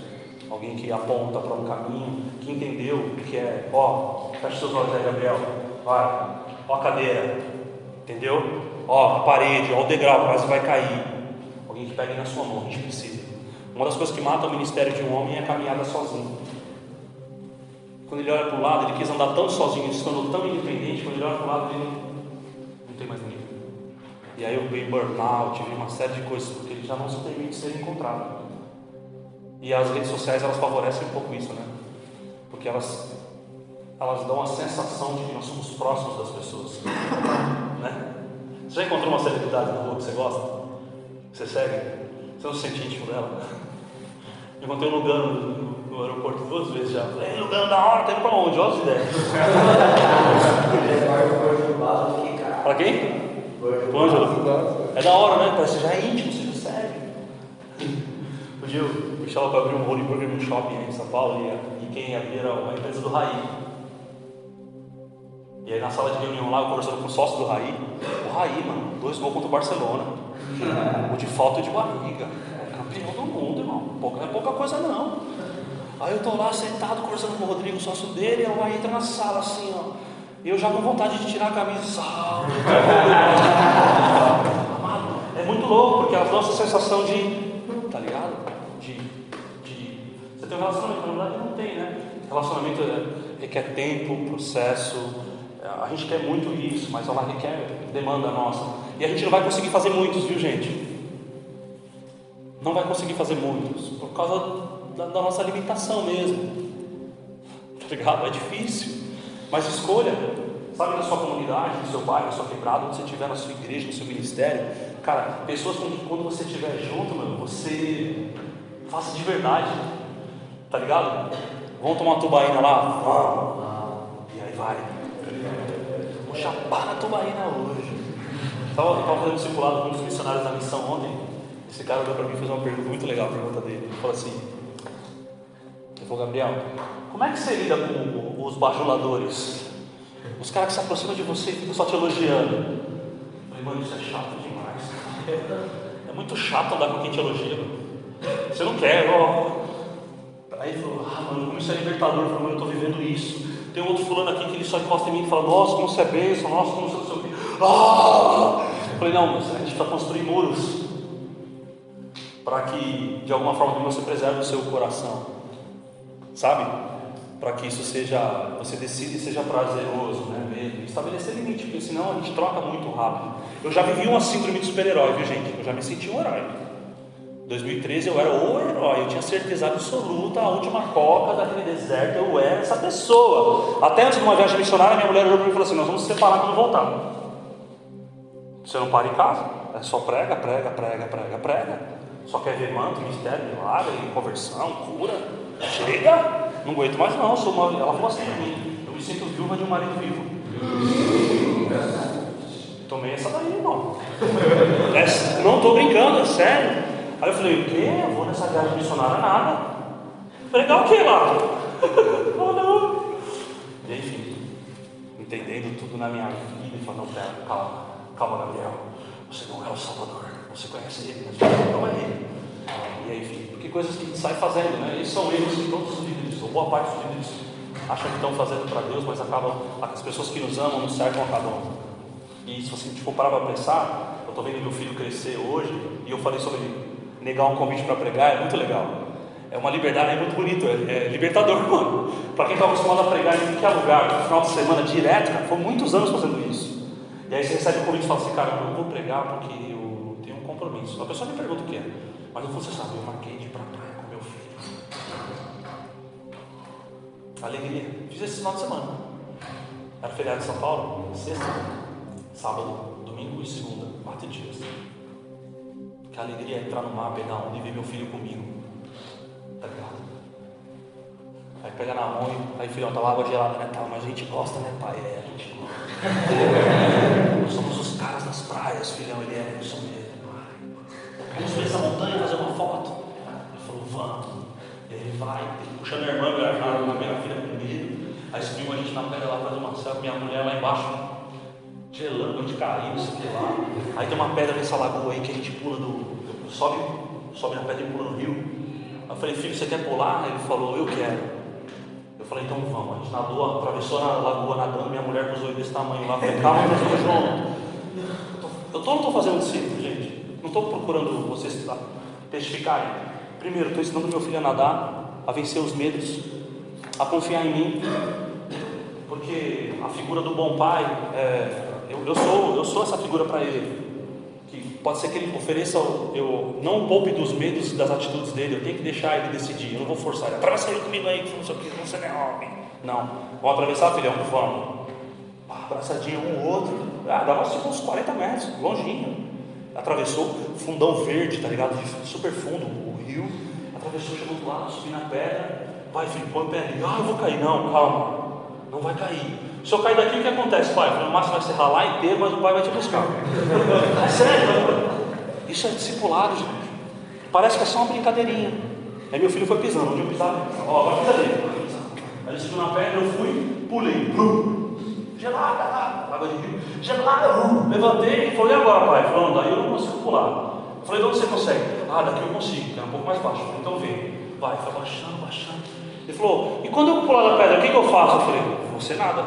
Alguém que aponta para um caminho, que entendeu que é, ó, fecha seus olhos aí, Gabriel. Vai, ó a cadeira, entendeu? Ó a parede, ó o degrau, quase vai cair. Alguém que pegue na sua mão, a gente precisa. Uma das coisas que mata o ministério de um homem é a caminhada sozinho. Quando ele olha para o lado, ele quis andar tão sozinho, ele se tornou tão independente, quando ele olha para o lado, ele não, tem mais ninguém. E aí eu vi burnout, vi uma série de coisas, porque ele já não se permite ser encontrado. E as redes sociais elas favorecem um pouco isso, né? Porque elas, elas dão a sensação de que nós somos próximos das pessoas. Né? Você já encontrou uma celebridade na rua que você gosta? Que você segue? Você não se sente íntimo dela? Eu encontrei o Lugano no, no aeroporto duas vezes já. Falei, Ei, Lugano, da hora, tá indo pra onde? Olha as ideias. [LAUGHS] Pra quem? Pro Ângelo. É da hora, né? Parece que já é íntimo, você já segue. Um dia o Michel para abrir um Holy Burger no shopping em São Paulo e, e quem ia abrir era uma empresa do Raí. E aí na sala de reunião lá, eu conversando com o sócio do Raí, o Raí, mano, dois gols contra o Barcelona. [LAUGHS] O de falta e de barriga. É campeão do mundo, irmão. Pouca, não é pouca coisa não. Aí eu tô lá sentado conversando com o Rodrigo, o sócio dele, e o Raí entra na sala assim, ó. E eu já com vontade de tirar a camisa, [LAUGHS] salve. É muito louco, porque dão essa sensação de, tá ligado? De, de. Você tem um relacionamento, na verdade não tem, né? Relacionamento é, requer tempo, processo. A gente quer muito isso, mas ela requer demanda nossa. E a gente não vai conseguir fazer muitos, viu gente? Não vai conseguir fazer muitos, por causa da, da nossa limitação mesmo. Tá ligado? É difícil. Mas escolha, sabe, na sua comunidade, no seu bairro, na sua quebrada, onde você estiver, na sua igreja, no seu ministério, cara, pessoas com que quando você estiver junto, meu, você faça de verdade, tá ligado? Vamos tomar uma tubaína lá? Vamos! E aí vai. Chapar na tubaína hoje. Estava fazendo um discipulado com os missionários da missão ontem. Esse cara olhou para mim e fez uma pergunta muito legal, a pergunta dele. Ele falou assim: Ele falou, Gabriel, como é que você lida com os bajuladores? Os caras que se aproximam de você e ficam só te elogiando. Eu falei, mano, isso é chato demais. É muito chato andar com quem te elogia. Você não quer, ó. Aí ele falou, ah, mano, como isso é libertador, eu falei, mano, eu estou vivendo isso. Tem outro fulano aqui que ele só encosta em mim e fala, nossa, como você é bênção, nossa, como você é o quê. Ah! Eu falei, não, mas a gente está construindo muros para que de alguma forma você preserve o seu coração, sabe? Para que isso seja, você decida e seja prazeroso, né? Mesmo. Estabelecer limite, porque senão a gente troca muito rápido. Eu já vivi uma síndrome de super-herói, viu gente? Eu já me senti um herói. 2013 eu era o herói, eu tinha certeza absoluta, a última coca daquele deserto, eu era essa pessoa. Até antes de uma viagem missionária, minha mulher olhou para mim e falou assim: Nós vamos se separar quando voltar. Você não para em casa, é só prega, prega, prega, prega, prega. Só quer ver manto, mistério, milagre, conversão, cura. Chega, não aguento mais não. Sou uma... Ela falou assim para mim: Eu me sinto viúva de um marido vivo. Tomei essa daí, irmão. [LAUGHS] É, não estou brincando, é sério. Aí eu falei: O quê? Eu vou nessa viagem missionária nada. Pregar o que lá? [LAUGHS] oh, não. E enfim, entendendo tudo na minha vida, e falando: pera, calma, calma, Gabriel. Você não é o Salvador. Você conhece ele, mas você não é ele. E aí, enfim, porque coisas que a gente sai fazendo, né? Esses são erros que todos os líderes, ou boa parte dos líderes, acham que estão fazendo para Deus, mas acabam, as pessoas que nos amam, nos cercam, acabam. E se gente for parar para pensar, eu estou vendo meu filho crescer hoje, e eu falei sobre negar um convite para pregar, é muito legal. É uma liberdade, é muito bonito, é, é libertador, [LAUGHS] mano. Para quem está acostumado a pregar em qualquer lugar, no final de semana, direto, cara, foi muitos anos fazendo isso. E aí você recebe o convite e fala assim, cara, eu vou pregar porque eu tenho um compromisso. A pessoa me pergunta o que é. Mas eu você sabe, eu marquei de ir para a praia com meu filho. Alegria. Fiz esse final de semana. Era feriado de São Paulo, sexta, sábado, domingo e segunda, quatro dias. Que alegria é entrar no mar, pegar onda e ver meu filho comigo. Tá ligado? Aí pega na mão e aí filhão, tava água gelada, né? Tá, mas a gente gosta, né, pai? É, a gente gosta. Nós [LAUGHS] somos os caras das praias, filhão, ele é, eu sou mesmo. Vamos ver essa montanha fazer uma foto. Ele falou, vamos. E aí ele vai, ele puxando a irmã, a minha filha com medo. Aí subiu a gente na pedra lá fazer uma selfie, minha mulher lá embaixo, gelando de não sei lá. Aí tem uma pedra nessa lagoa aí que a gente pula do. sobe, sobe na pedra e pula no rio. Aí eu falei, filho, você quer pular? Ele falou, eu quero. Eu falei, então vamos. A gente nadou, atravessou na lagoa nadando, minha mulher com os olhos desse tamanho lá. Eu falei, calma, nós estamos juntos. Eu tô, não estou fazendo discípulo, gente. Não estou procurando vocês testificarem. Primeiro, estou ensinando meu filho a nadar, a vencer os medos, a confiar em mim. Porque a figura do bom pai, é, eu, sou, eu sou essa figura para ele. Que pode ser que ele ofereça, eu não poupe dos medos das atitudes dele, eu tenho que deixar ele decidir, eu não vou forçar ele. Atravessa ele comigo aí, que não sei o que, você não é homem. Não. Vamos atravessar, filhão? Vamos. Ah, abraçadinho um outro. Ah, dava tipo uns 40 metros, longinho. Atravessou fundão verde, tá ligado? Super fundo, o rio. Atravessou, chegou do lado, subiu na pedra. Vai, filho, põe o pé ali. Ah, eu vou cair. Não, calma. Não vai cair. Se eu cair daqui, o que acontece, pai? No máximo vai se ralar inteiro, mas o pai vai te buscar. É sério? Isso é discipulado, gente. Parece que é só uma brincadeirinha. Aí meu filho foi pisando. Onde eu pisava? Ó, agora pisa ali. Aí ele subiu na pedra, eu fui, pulei. Blum. Gelada, água de rio. Gelada. Levantei e falei, e agora, pai? Falando, daí eu não consigo pular. Eu falei, de onde você consegue? Ah, daqui eu consigo, que é um pouco mais baixo. Então vem. Vai, foi baixando, baixando. Ele falou, e quando eu pular da pedra, o que, que eu faço? Eu falei, você nada.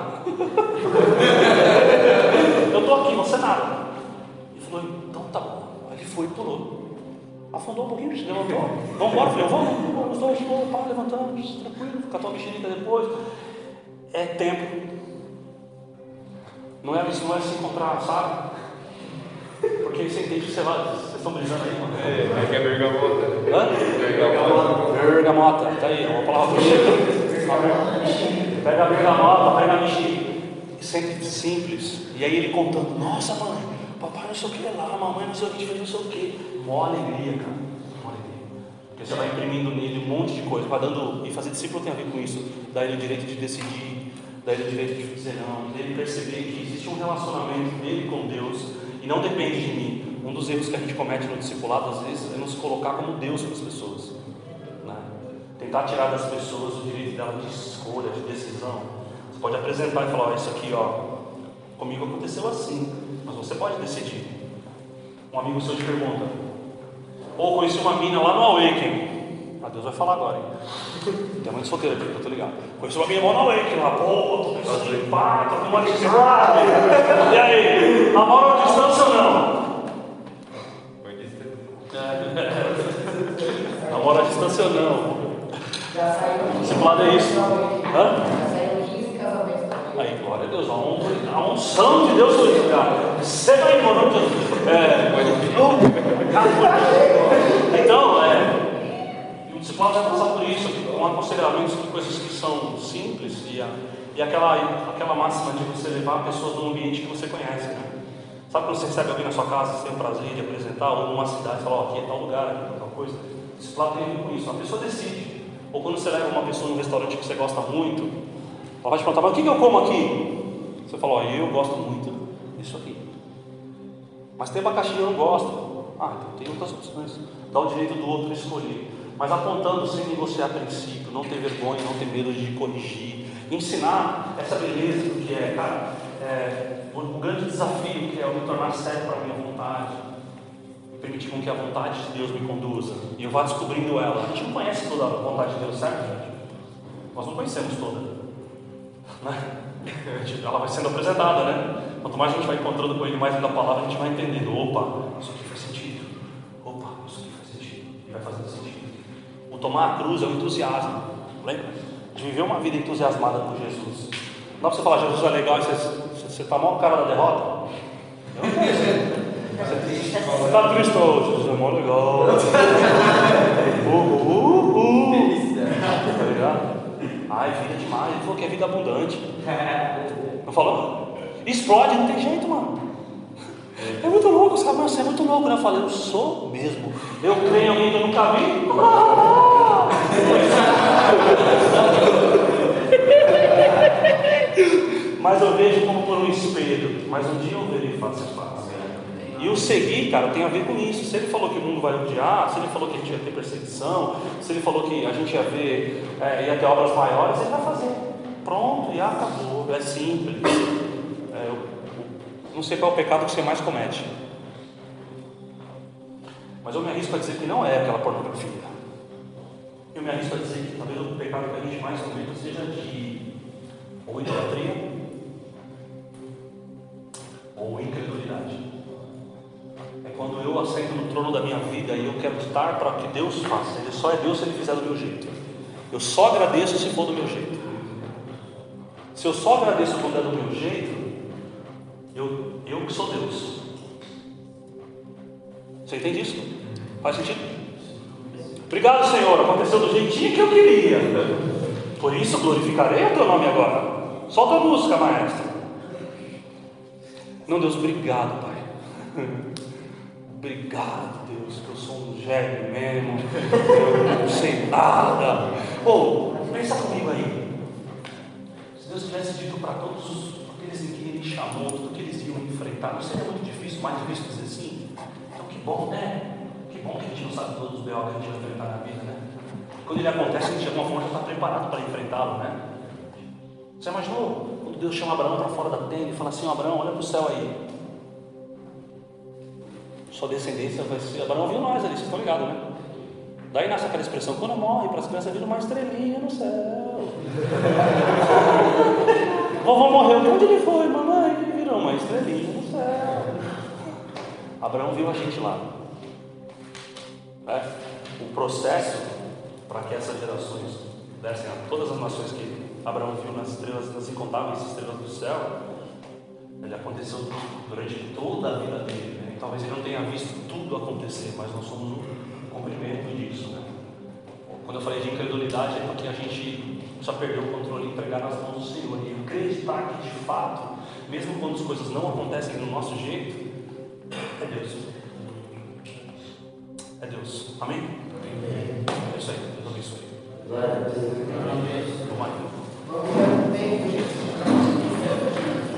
eu estou aqui, você nada. Ele falou, então tá bom. Aí ele foi e pulou. Afundou um pouquinho, se levantou. Vamos embora, falei, vamos, os dois, vamos, pá, levantamos, tranquilo, catou a mexerica depois. É tempo. Não é, não é se encontrar, sabe? Porque você entende que você vai. Vocês estão brisando aí, mano? É, que é bergamota. Hã? Bergamota. Bergamota, tá aí, é uma palavra. Pega a bergamota, pega a mexerica. Sempre simples. E aí ele contando, nossa mãe, papai não sei o que lá, mamãe não sei o que, não sei o que. Mó alegria, cara. Mó alegria. Porque você vai imprimindo nele um monte de coisa, vai dando. E fazer discípulo tem a ver com isso. Dá ele o direito de decidir, dá ele o direito de dizer não, dele perceber que existe um relacionamento dele com Deus e não depende de mim. Um dos erros que a gente comete no discipulado, às vezes, é nos colocar como Deus para as pessoas. Tentar tirar das pessoas o direito dela de escolha, de decisão. Você pode apresentar e falar: oh, Isso aqui, ó, comigo aconteceu assim, mas você pode decidir. Um amigo seu te pergunta: Ou conheci uma mina lá no Awaken. Ah, Deus vai falar agora, hein? Tem muito solteiro aqui, eu tô ligado. Conheci uma mina lá no Awaken lá, pô, tô pensando em limpar, tô com uma. [LAUGHS] E aí, namoro à distância ou não? À [LAUGHS] distância ou não? Já saiu. Discipulado é isso. Hã? Já saiu 15 casamentos também. Aí, glória a Deus, a, un- a unção de Deus foi cara. Você vai Jesus. É, então, é, o discipulado vai passar por isso, com aconselhamentos de coisas que são simples e, a, e aquela, aquela máxima de você levar pessoas num ambiente que você conhece. Né? Sabe quando você recebe alguém na sua casa, você tem o prazer de apresentar, ou numa cidade, falar, ó, aqui é tal lugar, aqui é tal coisa. Discipulado tem a ver com isso, a pessoa decide. Ou quando você leva uma pessoa num restaurante que você gosta muito, ela vai te perguntar, mas o que eu como aqui? Você fala, ó, eu gosto muito disso aqui. Mas tem abacaxi eu não gosto. Ah, então tem outras opções. Dá o direito do outro escolher. Mas apontando sem negociar princípio, não ter vergonha, não ter medo de corrigir. Ensinar essa beleza do que é, cara, é, o, o grande desafio que é eu me tornar sério para a minha vontade. Permitir com que a vontade de Deus me conduza. E eu vá descobrindo ela. A gente não conhece toda a vontade de Deus, certo, gente? Nós não conhecemos toda. Né? [LAUGHS] Ela vai sendo apresentada, né? Quanto mais a gente vai encontrando com ele, mais da palavra a gente vai entendendo. Opa, isso aqui faz sentido. Opa, isso aqui faz sentido. E vai fazendo sentido. O tomar a cruz é o entusiasmo. Lembra? De viver uma vida entusiasmada por Jesus. Não dá pra você falar, Jesus é legal e você está mal cara da derrota? Eu não quero está triste, ô, Jesus é mó legal. Uh, uh, uh. Tá ligado? Ai, vida demais. Ele falou que é vida abundante. Não falou? Explode, não tem jeito, mano. É muito louco, sabe? Mas você é muito louco, né? Eu falei, eu sou mesmo. Eu creio em alguém que eu nunca vi. [LAUGHS] mas eu vejo como por um espelho. Mas um dia eu verei face a face. E o seguir, cara, tem a ver com isso. Se ele falou que o mundo vai odiar, se ele falou que a gente ia ter perseguição, se ele falou que a gente ia ver, é, ia ter obras maiores, ele vai fazer. Pronto, e acabou. É simples. É, eu, não sei qual é o pecado que você mais comete. Mas eu me arrisco a dizer que não é aquela pornografia. Eu me arrisco a dizer que talvez o pecado que a gente mais cometa seja de ou idolatria ou incredulidade. Quando eu assento no trono da minha vida e eu quero estar para que Deus faça. Ele só é Deus se ele fizer do meu jeito. Eu só agradeço se for do meu jeito. Se eu só agradeço quando é do meu jeito, eu, eu que sou Deus. Você entende isso? Faz sentido? Obrigado, Senhor. Aconteceu do jeitinho que eu queria. Por isso glorificarei o teu nome agora. Solta a música, maestro. Não, Deus, obrigado, Pai. Obrigado, Deus, que eu sou um gênio mesmo. Eu não sei nada. Ô, oh, pensa comigo aí. Se Deus tivesse dito para todos os, aqueles em que Ele chamou, tudo que eles iam enfrentar, não seria muito difícil, mais difícil dizer sim? Então, que bom, né? Que bom que a gente não sabe todos os B.O. que a gente vai enfrentar na vida, né? Quando ele acontece, a gente de alguma forma já está preparado para enfrentá-lo, né? Você imaginou quando Deus chama Abraão para fora da tenda e fala assim: Abraão, olha para o céu aí. Sua descendência vai ser. Abraão viu nós ali, vocês estão ligados, né? Daí nasce aquela expressão: quando morre, para as crianças viram uma estrelinha no céu. [LAUGHS] Vovô morreu, onde ele foi, mamãe? Virou uma estrelinha no céu. Abraão viu a gente lá. É, o processo para que essas gerações dessem a todas as nações que Abraão viu nas estrelas, nas incontáveis estrelas do céu, ele aconteceu durante toda a vida dele. Talvez ele não tenha visto tudo acontecer, mas nós somos um cumprimento disso. Né? Quando eu falei de incredulidade, é porque a gente só perdeu o controle e entregar nas mãos do Senhor. E acreditar que de fato, mesmo quando as coisas não acontecem do nosso jeito, é Deus. É Deus. Amém? É isso aí. Deus abençoe.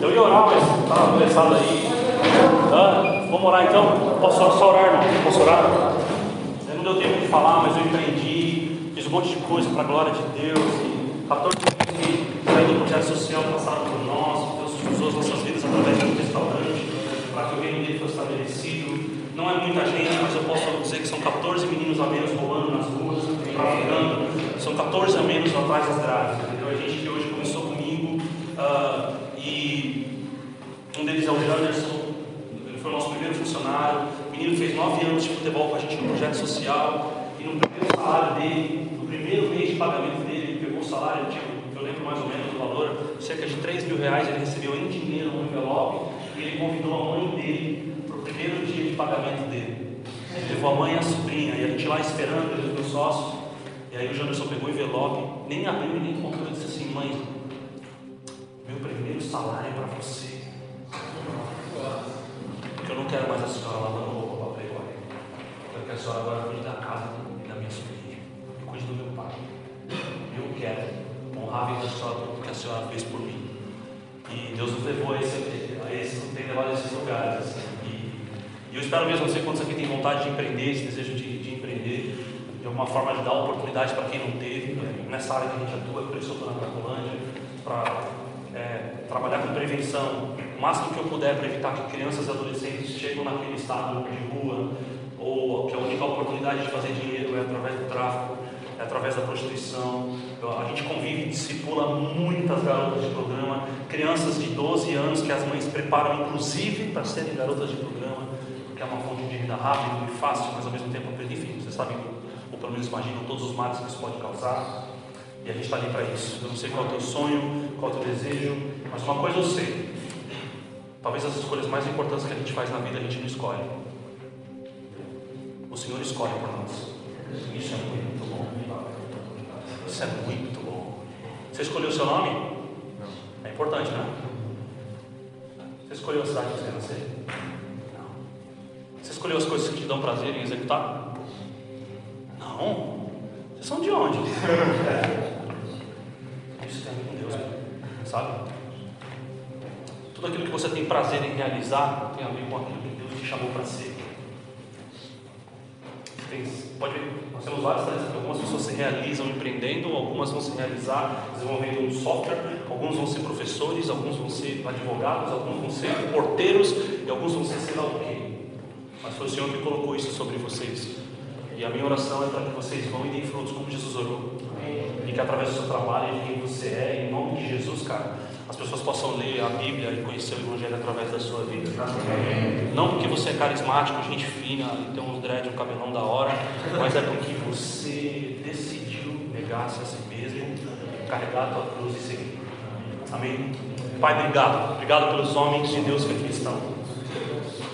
Eu ia orar, mas estava começado aí. Ah, vamos orar então? Posso só orar, irmão? Posso orar? Eu não deu tempo de falar, mas eu empreendi, fiz um monte de coisa para a glória de Deus. E 14 que saí do projeto social passado por nós, Deus usou as nossas vidas através de um restaurante, para que o reino dele fosse estabelecido. Não é muita gente, mas eu posso dizer que são 14 meninos a menos rolando nas ruas, traficando. São 14 a menos atrás das grades, entendeu? A gente que hoje começou comigo uh, e um deles é o Anderson, foi o nosso primeiro funcionário. O menino fez 9 anos de futebol com a gente no projeto social e no primeiro salário dele, no primeiro mês de pagamento dele, ele pegou o salário, tipo, eu lembro mais ou menos do valor, cerca de 3 mil reais ele recebeu em dinheiro no envelope e ele convidou a mãe dele para o primeiro dia de pagamento dele. Ele levou a mãe e a sobrinha, e a gente lá esperando, ele e meus sócios. E aí o Janderson pegou o envelope, nem abriu e nem contou, e disse assim, mãe, meu primeiro salário é para você. Porque eu não quero mais a senhora lavando roupa para Playboy. Eu quero que a senhora agora cuide da casa da minha sobrinha. E cuide do meu pai. Eu quero honrar a vida da senhora por tudo que a senhora fez por mim. E Deus nos levou a esse, a esse tem levado a esses lugares. Assim. E, e eu espero mesmo, não sei quantos aqui têm vontade de empreender, esse desejo de, de empreender, de alguma forma de dar oportunidade para quem não teve. Nessa área que a gente atua, por isso eu estou na Cracolândia, para é, trabalhar com prevenção, máximo que eu puder para evitar que crianças e adolescentes cheguem naquele estado de rua, ou que a única oportunidade de fazer dinheiro é através do tráfico, é através da prostituição. A gente convive e discipula muitas garotas de programa, crianças de 12 anos que as mães preparam inclusive para serem garotas de programa, que é uma fonte de vida rápida e fácil, mas ao mesmo tempo, enfim, vocês sabem, ou pelo menos imaginam todos os males que isso pode causar. E a gente está ali para isso. Eu não sei qual é o teu sonho, qual é o teu desejo, mas uma coisa eu sei. Talvez as escolhas mais importantes que a gente faz na vida a gente não escolhe. O Senhor escolhe por nós. Isso é muito bom. Isso é muito bom. Você escolheu o seu nome? É importante, né? Você escolheu a cidade que você quer nascer? Não. Você escolheu as coisas que te dão prazer em executar? Não. Vocês são de onde? [LAUGHS] Isso tem a ver com Deus, sabe? Tudo aquilo que você tem prazer em realizar tem a ver com aquilo que Deus te chamou para ser. Tem, pode ver, nós temos várias tarefas algumas pessoas se realizam empreendendo, algumas vão se realizar desenvolvendo um software, alguns vão ser professores, alguns vão ser advogados, alguns vão ser porteiros e alguns vão ser sei lá o quê. Mas foi o Senhor que colocou isso sobre vocês. E a minha oração é para que vocês vão e deem frutos como Jesus orou. E que através do seu trabalho e de quem você é, em nome de Jesus, cara, as pessoas possam ler a Bíblia e conhecer o Evangelho através da sua vida. Não porque você é carismático, gente fina, e tem uns dread, um cabelão da hora, mas é porque você decidiu negar-se a si mesmo, carregar a tua cruz e seguir. Amém? Pai, obrigado. Obrigado pelos homens de Deus que aqui estão.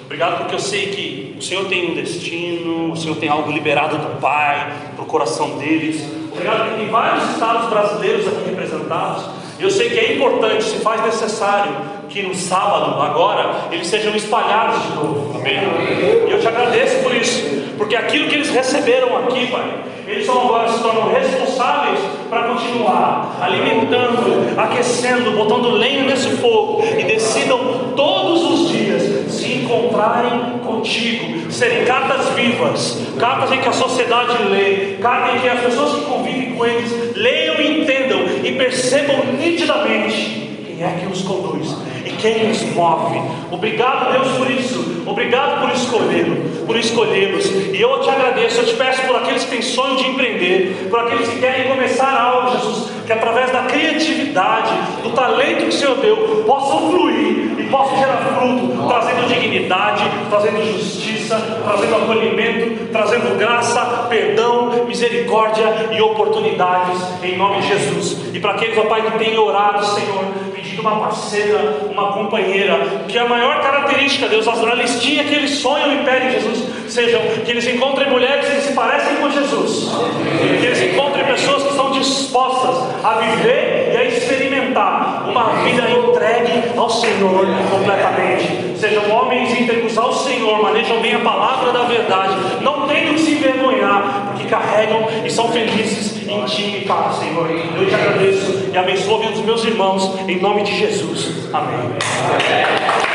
Obrigado porque eu sei que o Senhor tem um destino, o Senhor tem algo liberado do Pai para o coração deles. Obrigado porque tem vários estados brasileiros aqui representados. Eu sei que é importante, se faz necessário, que no sábado, agora, eles sejam espalhados de novo. Amém? E eu te agradeço por isso, porque aquilo que eles receberam aqui, Pai, eles são agora se tornam responsáveis para continuar alimentando, aquecendo, botando lenha nesse fogo e decidam todos os encontrarem contigo, serem cartas vivas, cartas em que a sociedade lê, cartas em que as pessoas que convivem com eles leiam e entendam e percebam nitidamente quem é que os conduz e quem os move. Obrigado, Deus, por isso. Obrigado por escolhê-lo, por escolhê-los. E eu te agradeço, eu te peço por aqueles que têm sonho de empreender, por aqueles que querem começar algo, Jesus, que através da criatividade, do talento que o Senhor deu, possam fluir e possam gerar fruto, trazendo dignidade, trazendo justiça, trazendo acolhimento, trazendo graça, perdão, misericórdia e oportunidades, em nome de Jesus. E para aqueles, ó Pai, que têm orado, Senhor, pedindo uma parceira, uma companheira, que a maior característica, Deus, a listinha que eles sonham e pedem, Jesus, sejam que eles encontrem mulheres que se parecem com Jesus, que eles encontrem pessoas que estão dispostas a viver e a experimentar uma vida entregue ao Senhor completamente. Sejam homens íntegros ao Senhor, manejam bem a palavra da verdade, não tenham que se envergonhar, porque carregam e são felizes em ti, Pai, Senhor. Eu te agradeço e abençoo dos meus irmãos, em nome de Jesus. Amém.